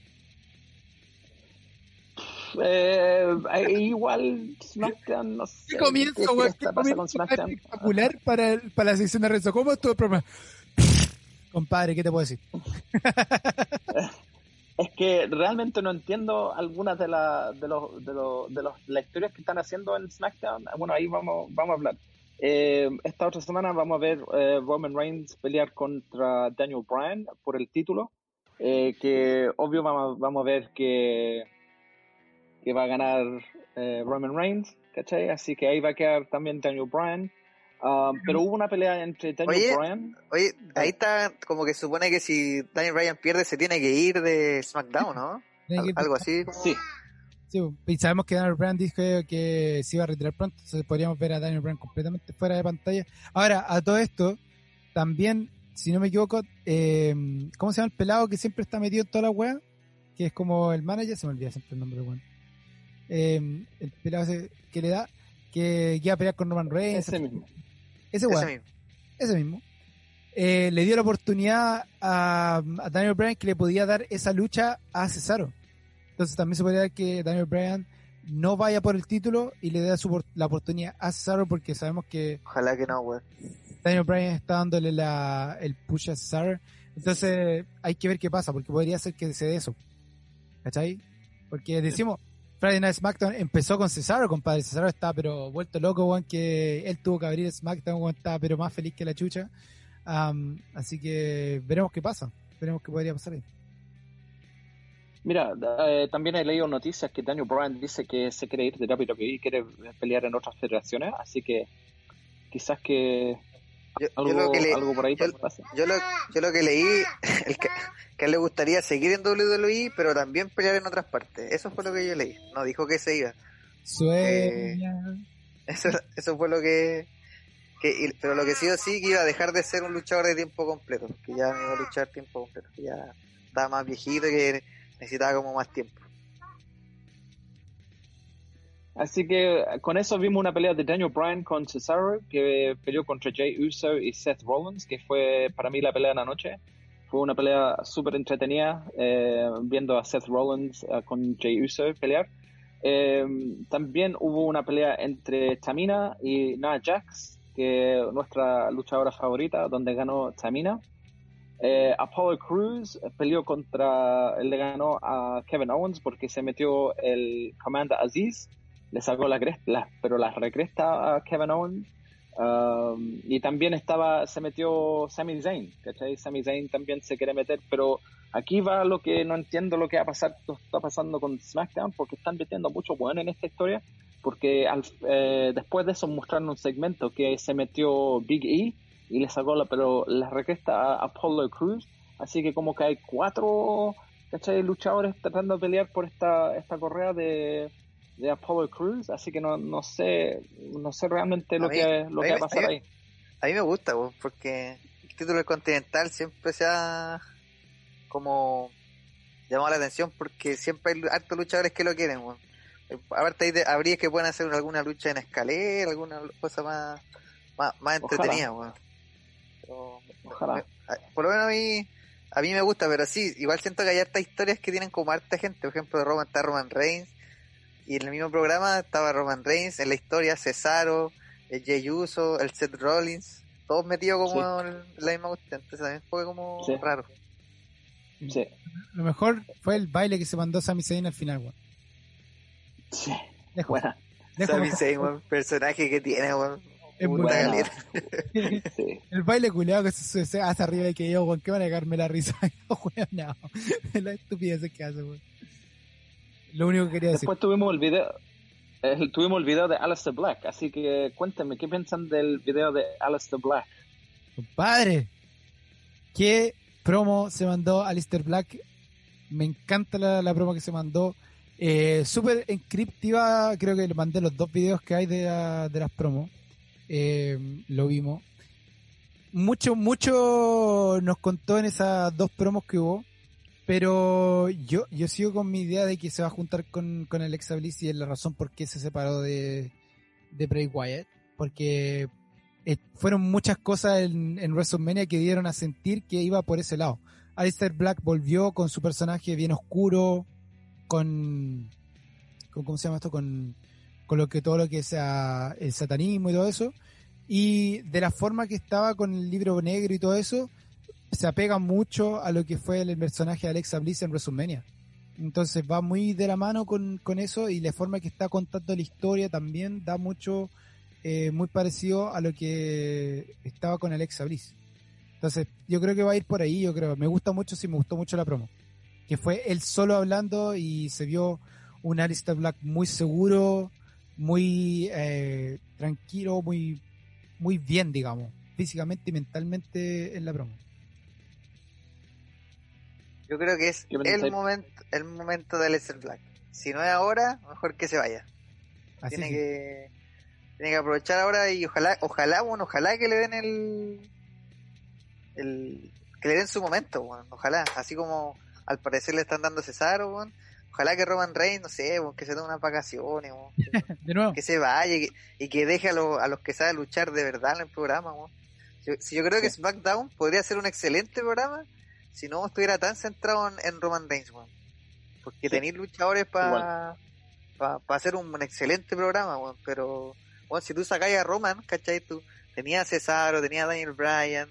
Eh, eh, igual SmackDown, no sé. ¿Qué comienzo, qué weón? ¿Qué fiesta pasa con comienzo espectacular para, el- para la sección de Renzo? ¿Cómo estuvo el programa? Compadre, ¿qué te puedo decir? [LAUGHS] Es que realmente no entiendo algunas de, la, de, los, de, los, de los, las historias que están haciendo en SmackDown. Bueno, ahí vamos, vamos a hablar. Eh, esta otra semana vamos a ver eh, Roman Reigns pelear contra Daniel Bryan por el título. eh, que obvio vamos, vamos a ver que, que va a ganar eh, Roman Reigns, ¿cachai? Así que ahí va a quedar también Daniel Bryan. Ah, pero hubo una pelea entre Daniel Oye, Bryan. Oye, ahí está como que supone que si Daniel Bryan pierde se tiene que ir de SmackDown, ¿no? [LAUGHS] Al- algo así. Sí, Sí, y sabemos que Daniel Bryan dijo que se iba a retirar pronto, entonces podríamos ver a Daniel Bryan completamente fuera de pantalla. Ahora, a todo esto, también, si no me equivoco, eh, ¿cómo se llama el pelado que siempre está metido en toda la wea? Que es como el manager, se me olvida siempre el nombre weón. Eh, el pelado ese que le da, que iba a pelear con Roman Reigns. ese mismo. Ese Ese mismo. ese mismo, eh, le dio la oportunidad a, a Daniel Bryan que le podía dar esa lucha a Cesaro. Entonces también se podría dar que Daniel Bryan no vaya por el título y le dé la oportunidad a Cesaro porque sabemos que Ojalá que no, weón. Daniel Bryan está dándole la, el push a Cesaro. Entonces hay que ver qué pasa porque podría ser que se dé eso. ¿Cachai? Porque decimos, Friday Night SmackDown empezó con Cesaro, compadre. Cesaro está pero vuelto loco, weón, que él tuvo que abrir SmackDown, weón, está pero más feliz que la chucha. Así que veremos qué pasa. Veremos qué podría pasar ahí. Mira, eh, también he leído noticias que Daniel Bryan dice que se quiere ir de WWE y quiere pelear en otras federaciones, así que quizás que Yo, lo que le- algo por ahí yo- lo, yo lo que leí [LAUGHS] es que, que a él le gustaría seguir en WWE, pero también pelear en otras partes. Eso fue lo que yo leí. No dijo que se iba. Sueña. [LAUGHS] Eso, eso fue lo que, que. y- Pero lo que sí o sí que iba a dejar de ser un luchador de tiempo completo. Que ya no iba a luchar tiempo completo. Que ya estaba más viejito y que necesitaba como más tiempo. Así que con eso vimos una pelea de Daniel Bryan con Cesaro, que peleó contra Jay Uso y Seth Rollins, que fue para mí la pelea de la noche. Fue una pelea súper entretenida, eh, viendo a Seth Rollins eh, con Jay Uso pelear. Eh, también hubo una pelea entre Tamina y Nia Jax, que es nuestra luchadora favorita, donde ganó Tamina. Eh, Apollo Cruz peleó contra, le ganó a Kevin Owens porque se metió el Commander Aziz, le sacó la cresta, la- pero la recresta a Kevin Owens. Um, y también estaba, se metió Sami Zayn, ¿cachai? Sami Zayn también se quiere meter, pero aquí va lo que no entiendo lo que va a pasar, está pasando con SmackDown, porque están metiendo mucho bueno en esta historia, porque al- eh, después de eso mostraron un segmento que se metió Big E y le sacó la, pero la recresta a Apollo Cruz, así que como que hay cuatro. Luchadores tratando de pelear por esta, esta correa de, de Apollo Cruz, así que no, no sé, no sé realmente lo mí- que, lo que va a pasar a mí- ahí. A mí me gusta, porque el título del Continental siempre se ha como llamado la atención porque siempre hay hartos luchadores que lo quieren. Eh, Aparte de- habría que puedan hacer alguna lucha en escalera, alguna cosa más, más, más Ojalá. entretenida. Pero, Ojalá. me- a- por lo menos a mí, a mí me gusta, pero sí, igual siento que hay hartas historias que tienen como harta gente. Por ejemplo, de Roman está Roman Reigns, y en el mismo programa estaba Roman Reigns, en la historia Cesaro, el Jey Uso, el Seth Rollins, todos metidos como en la misma cuestión. Entonces también fue como Sí. raro. Sí, Lo mejor fue el baile que se mandó Sami Zayn al final, weón. sí, Lejos, buena. lejos, Sami. Zayn, weón, personaje que tiene, weón. Es muy buena. caleta. [LAUGHS] Sí. El baile culiado que se, hace arriba y que yo, weón, que van a cagarme la risa. [LAUGHS] Weón, no. [LAUGHS] La estupidez que hace, weón. Lo único que quería decir. Después tuvimos el video, eh, tuvimos el video de Alistair Black, así que cuéntenme, ¿qué piensan del video de Alistair Black? Compadre, ¿qué promo se mandó Alistair Black? Me encanta la, la promo que se mandó. Eh, Súper encriptiva, creo que le mandé los dos videos que hay de, la- de las promos. Eh, lo vimos. Mucho, mucho nos contó en esas dos promos que hubo. Pero yo, yo sigo con mi idea de que se va a juntar con, con Alexa Bliss y es la razón por qué se separó de, de Bray Wyatt. Porque eh, fueron muchas cosas en, en WrestleMania que dieron a sentir que iba por ese lado. Alistair Black volvió con su personaje bien oscuro, con, con ¿cómo se llama esto? Con, con lo que todo lo que sea el satanismo y todo eso. Y de la forma que estaba con el libro negro y todo eso, se apega mucho a lo que fue el personaje de Alexa Bliss en WrestleMania. Entonces va muy de la mano con, con eso y la forma que está contando la historia también da mucho, eh, muy parecido a lo que estaba con Alexa Bliss. Entonces yo creo que va a ir por ahí, yo creo. Me gusta mucho, sí, me gustó mucho la promo. Que fue él solo hablando y se vio un Alistair Black muy seguro, muy eh, tranquilo, muy, muy bien, digamos, físicamente y mentalmente en la promo. Yo creo que es el momento, el momento de Aleister Black. Si no es ahora, mejor que se vaya. Así tiene que- que tiene que aprovechar ahora y ojalá ojalá bueno ojalá que le den el el que le den su momento bueno, ojalá así como al parecer le están dando Cesaro bueno, ojalá que Roman Reigns no sé bueno, que se tome unas vacaciones bueno, [LAUGHS] de nuevo, que se vaya y que, y que deje a, los a los que saben luchar de verdad en el programa bueno. si, si yo creo que. SmackDown podría ser un excelente programa si no estuviera tan centrado en, en Roman Reigns bueno. Porque tenéis luchadores para pa, hacer un, excelente programa, weón. Pero, bueno, si tú sacáis a Roman, ¿cachai? Tú tenías a Cesaro, tenías a Daniel Bryan,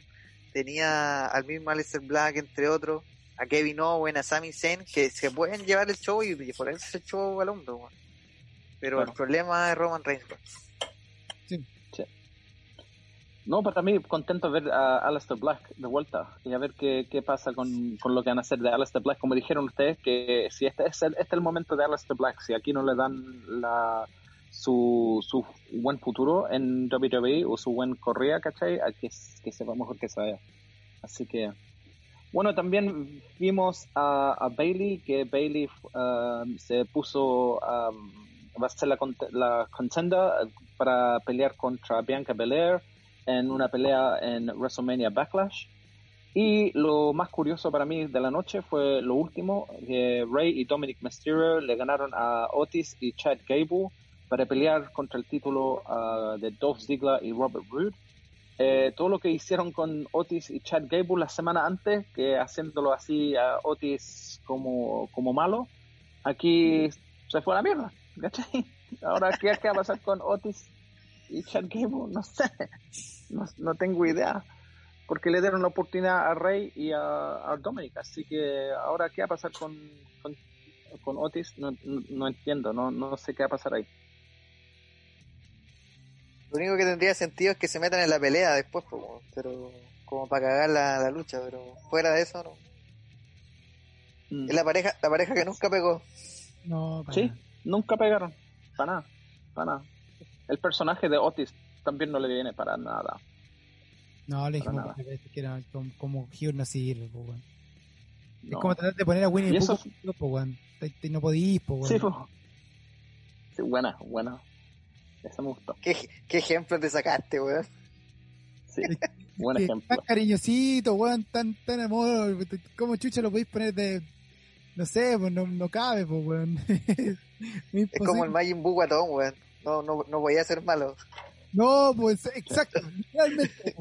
tenía al mismo Aleister Black, entre otros, a Kevin Owen, a Sami Zayn, que se pueden llevar el show y, por eso el show al hombro, weón. Pero el problema es Roman Reigns, no, para mí contento ver a Aleister Black de vuelta y a ver qué, qué pasa con, con, lo que van a hacer de Aleister Black. Como dijeron ustedes, que si este es el, este es el momento de Aleister Black, si aquí no le dan la, su, su buen futuro en WWE o su buen correa, ¿cachai? A que, que sepa mejor que se vaya. Así que, bueno, también vimos a, Bailey, que Bailey um, se puso, um, va a ser la, la contender para pelear contra Bianca Belair en una pelea en WrestleMania Backlash. Y lo más curioso para mí de la noche fue lo último, que Ray y Dominic Mysterio le ganaron a Otis y Chad Gable para pelear contra el título uh, de Dolph Ziggler y Robert Roode. Eh, todo lo que hicieron con Otis y Chad Gable la semana antes, que haciéndolo así a Otis como, como malo, aquí se fue a la mierda. [LAUGHS] Ahora, ¿qué, ¿qué va a pasar con Otis y Chad Gable? No sé. No, no, tengo idea. Porque le dieron la oportunidad a Rey y a, a Dominic. Así que ahora, ¿qué va a pasar con, con, con Otis? No, no, entiendo. No, no sé qué va a pasar ahí. Lo único que tendría sentido es que se metan en la pelea después, pero como para cagar la, lucha. Pero fuera de eso, no. Mm. Es la pareja, la pareja que nunca pegó. No, sí, nunca pegaron. Para nada. Para nada. El personaje de Otis también no le viene para nada. No, le dijimos que era como, como no sirve, Es como tratar de poner a Winnie Pooh, no, no podís, po, Sí, Sí, buena, buena. Eso me gustó. ¿Qué, qué ejemplo te sacaste, weón? Sí, [LAUGHS] buen ejemplo. Tan cariñosito, weón, tan, tan amor. ¿Cómo chucha lo podéis poner de... No sé, pues no, no cabe, pues, weón. [LAUGHS] es como el Majin Buu guatón, weón. No, no, no voy a ser malo. No, pues exacto, realmente.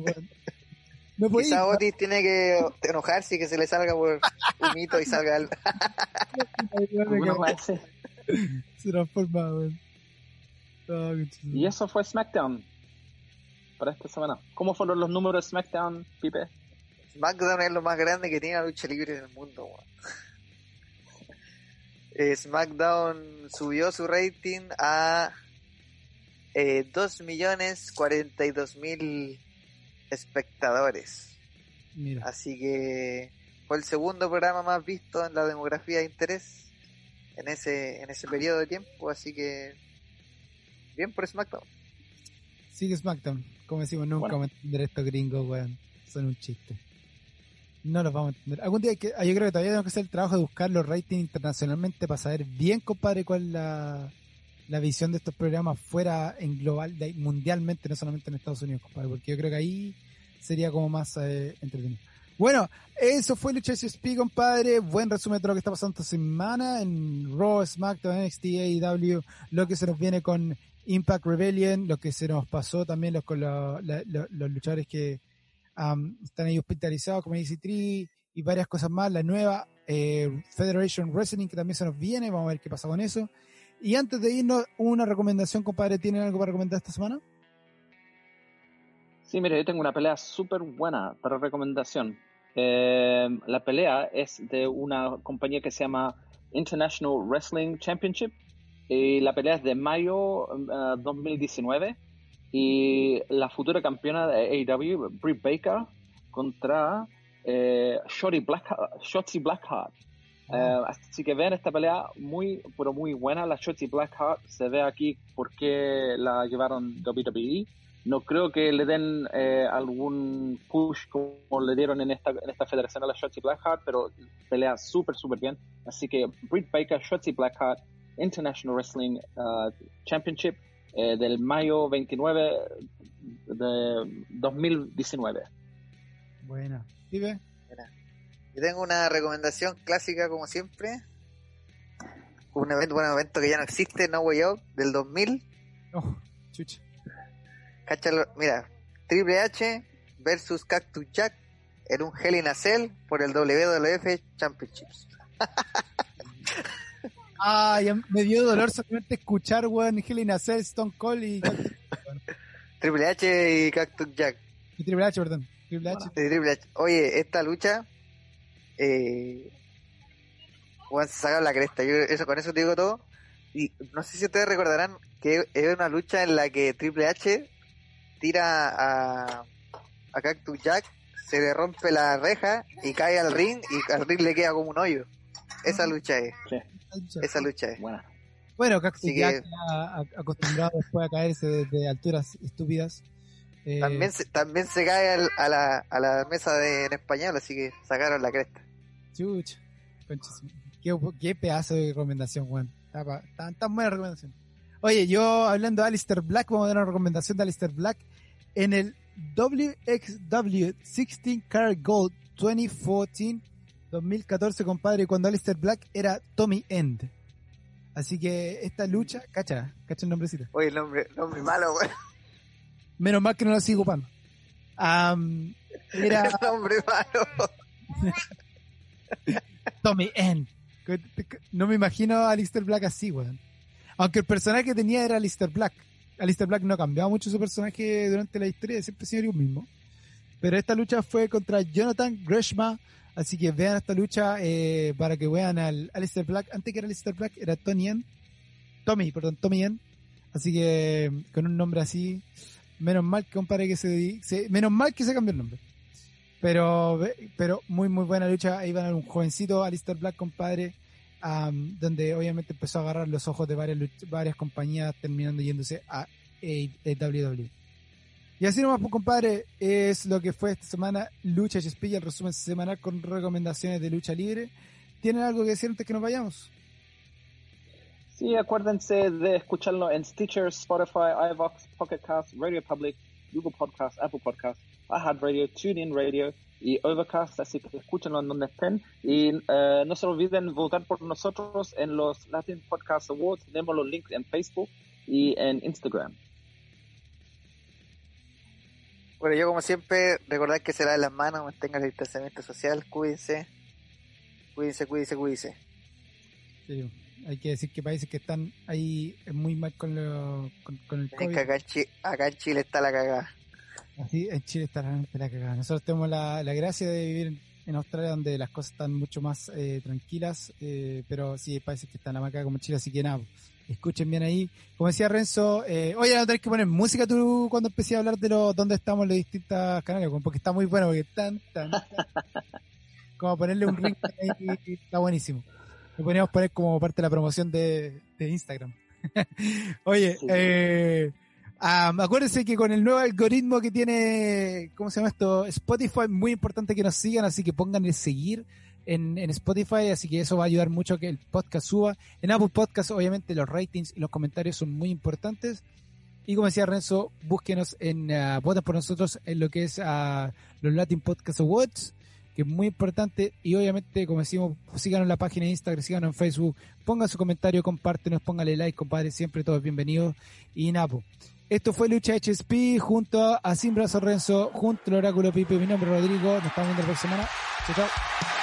No Quizá Otis tiene que enojarse y que se le salga por un mito y salga [LAUGHS] algo. se transforma, y eso fue SmackDown para esta semana. ¿Cómo fueron los números de SmackDown, Pipe? SmackDown es lo más grande que tiene la lucha libre en el mundo, eh, SmackDown subió su rating a eh, 2 millones 42 mil espectadores. Así que fue el segundo programa más visto en la demografía de interés en ese, en ese periodo de tiempo, así que bien por SmackDown. Sigue SmackDown, como decimos, nunca vamos a entender estos gringos, weón, son un chiste. No los vamos a entender. Algún día que, ah, yo creo que todavía tenemos que hacer el trabajo de buscar los ratings internacionalmente para saber bien, compadre, cuál es la, la visión de estos programas fuera en global, mundialmente, no solamente en Estados Unidos, compadre, porque yo creo que ahí sería como más eh, entretenido. Bueno, eso fue Lucha SSP, compadre. Buen resumen de lo que está pasando esta semana en Raw, SmackDown, NXT, AEW, lo que se nos viene con Impact Rebellion, lo que se nos pasó también los, con los luchadores que están ahí hospitalizados como EC3 y varias cosas más. La nueva eh, Federation Wrestling que también se nos viene. Vamos a ver qué pasa con eso. Y antes de irnos, una recomendación, compadre. ¿Tienen algo para recomendar esta semana? Sí, mire, yo tengo una pelea súper buena para recomendación. Eh, la pelea es de una compañía que se llama International Wrestling Championship. Y la pelea es de mayo 2019. Eh, y la futura campeona de AEW, Britt Baker, contra eh, Shotzi Blackheart. Eh, así que vean esta pelea muy, pero muy buena. La Shotzi Blackheart se ve aquí porque la llevaron WWE. No creo que le den eh, algún push como le dieron en esta, en esta federación a la Shotzi Blackheart, pero pelea súper, súper bien. Así que Britt Baker, Shotzi Blackheart, International Wrestling uh, Championship eh, del mayo 29 de 2019. Buena. ¿Y ve? Yo tengo una recomendación clásica como siempre. Un evento, un evento que ya no existe, No Way Out, del 2000. Oh, chucha. Cáchalo, mira, Triple H versus Cactus Jack en un Hell in a Cell por el WWF Championships. [LAUGHS] Ah, ya me dio dolor solamente escuchar, weón, Hell in a Cell, Stone Cold y, [LAUGHS] Triple H y Cactus Jack. y Triple H, perdón. Triple H. de Triple H. Oye, esta lucha, eh, se sacaron la cresta. Yo, eso, con eso te digo todo. Y no sé si ustedes recordarán que es una lucha en la que Triple H tira a, a Cactus Jack, se le rompe la reja y cae al ring y al ring le queda como un hoyo. Esa lucha es, esa lucha es. Buena. Bueno, Cactus Así que- Jack ha- acostumbrado después a caerse desde alturas estúpidas. Eh, También se, también se cae al- a, la, a la mesa de, en español, así que sacaron la cresta. Chucha. Qué, qué pedazo de recomendación, weón. Tan, tan buena recomendación. Oye, yo hablando de Alistair Black, vamos a dar una recomendación de Alistair Black. En el WXW 16 Karat Gold 2014, 2014, compadre, cuando Alistair Black era Tommy End. Así que esta lucha, cacha, cacha el nombrecito. Oye, el nombre, nombre malo, weón. Menos mal que no lo sigo ocupando. Am, era [LAUGHS] El nombre malo. [LAUGHS] Tommy N. No me imagino a Alistair Black así, weón. Aunque el personaje que tenía era Alistair Black. Alistair Black no ha cambiado mucho su personaje durante la historia, siempre ha sido el mismo. Pero esta lucha fue contra Jonathan Gresham. Así que vean esta lucha eh, para que vean al Alistair Black. Antes que era Alistair Black, era Tony N. Tommy, perdón, Tommy N. Así que con un nombre así, menos mal compadre que se, se- menos mal que se cambió el nombre. Pero, pero muy, muy buena lucha. Ahí van a un jovencito, Alistair Black, compadre, donde obviamente empezó a agarrar los ojos de varias, varias compañías, terminando yéndose a WWE. Y así nomás, pues, compadre, es lo que fue esta semana Lucha HSP y el resumen semanal con recomendaciones de lucha libre. ¿Tienen algo que decir antes que nos vayamos? Sí, acuérdense de escucharlo en Stitcher, Spotify, iVox, Pocket Cast, Radio Public, Google Podcast, Apple Podcast, iHeartRadio, TuneIn Radio y Overcast, así que escúchenlo en donde estén. Y eh, no se olviden votar por nosotros en los Latin Podcast Awards. Tenemos los links en Facebook y en Instagram. Bueno, yo como siempre, recordad que se laven las manos, mantengan el distanciamiento social, cuídense. Cuídense, cuídense, cuídense. Sí, hay que decir que países que están ahí muy mal con, lo, con, con el Es COVID. que acá en, Chi- acá en Chile está la cagada. Así en Chile está realmente la cagada. Nosotros tenemos la, la gracia de vivir en, Australia donde las cosas están mucho más eh, tranquilas, eh, pero sí hay países que están a maca como Chile, así que nada, escuchen bien ahí. Como decía Renzo, eh, oye, no tenés que poner música tú cuando empecé a hablar de los dónde estamos en los distintos canales, porque está muy bueno, porque tan, tan, tan. [LAUGHS] como ponerle un ring ahí, está buenísimo. Lo podríamos poner como parte de la promoción de, de Instagram. [LAUGHS] Oye, Sí. eh, ah, acuérdense que con el nuevo algoritmo que tiene, ¿cómo se llama esto? Spotify, muy importante que nos sigan, así que pónganle seguir en, en Spotify, así que eso va a ayudar mucho a que el podcast suba. En Apple Podcast, obviamente, los ratings y los comentarios son muy importantes. Y como decía Renzo, búsquenos en, ah, voten por nosotros en lo que es ah, los Latin Podcast Awards, que es muy importante. Y obviamente, como decimos, síganos en la página de Instagram, síganos en Facebook, pongan su comentario, compártenos, póngale like, compadre, siempre todos bienvenidos. Y Napo. Esto fue Lucha HSP junto a Simbra Sorrenzo, junto al Oráculo Pipe. Mi nombre es Rodrigo. Nos estamos viendo la próxima semana. Chao, chao.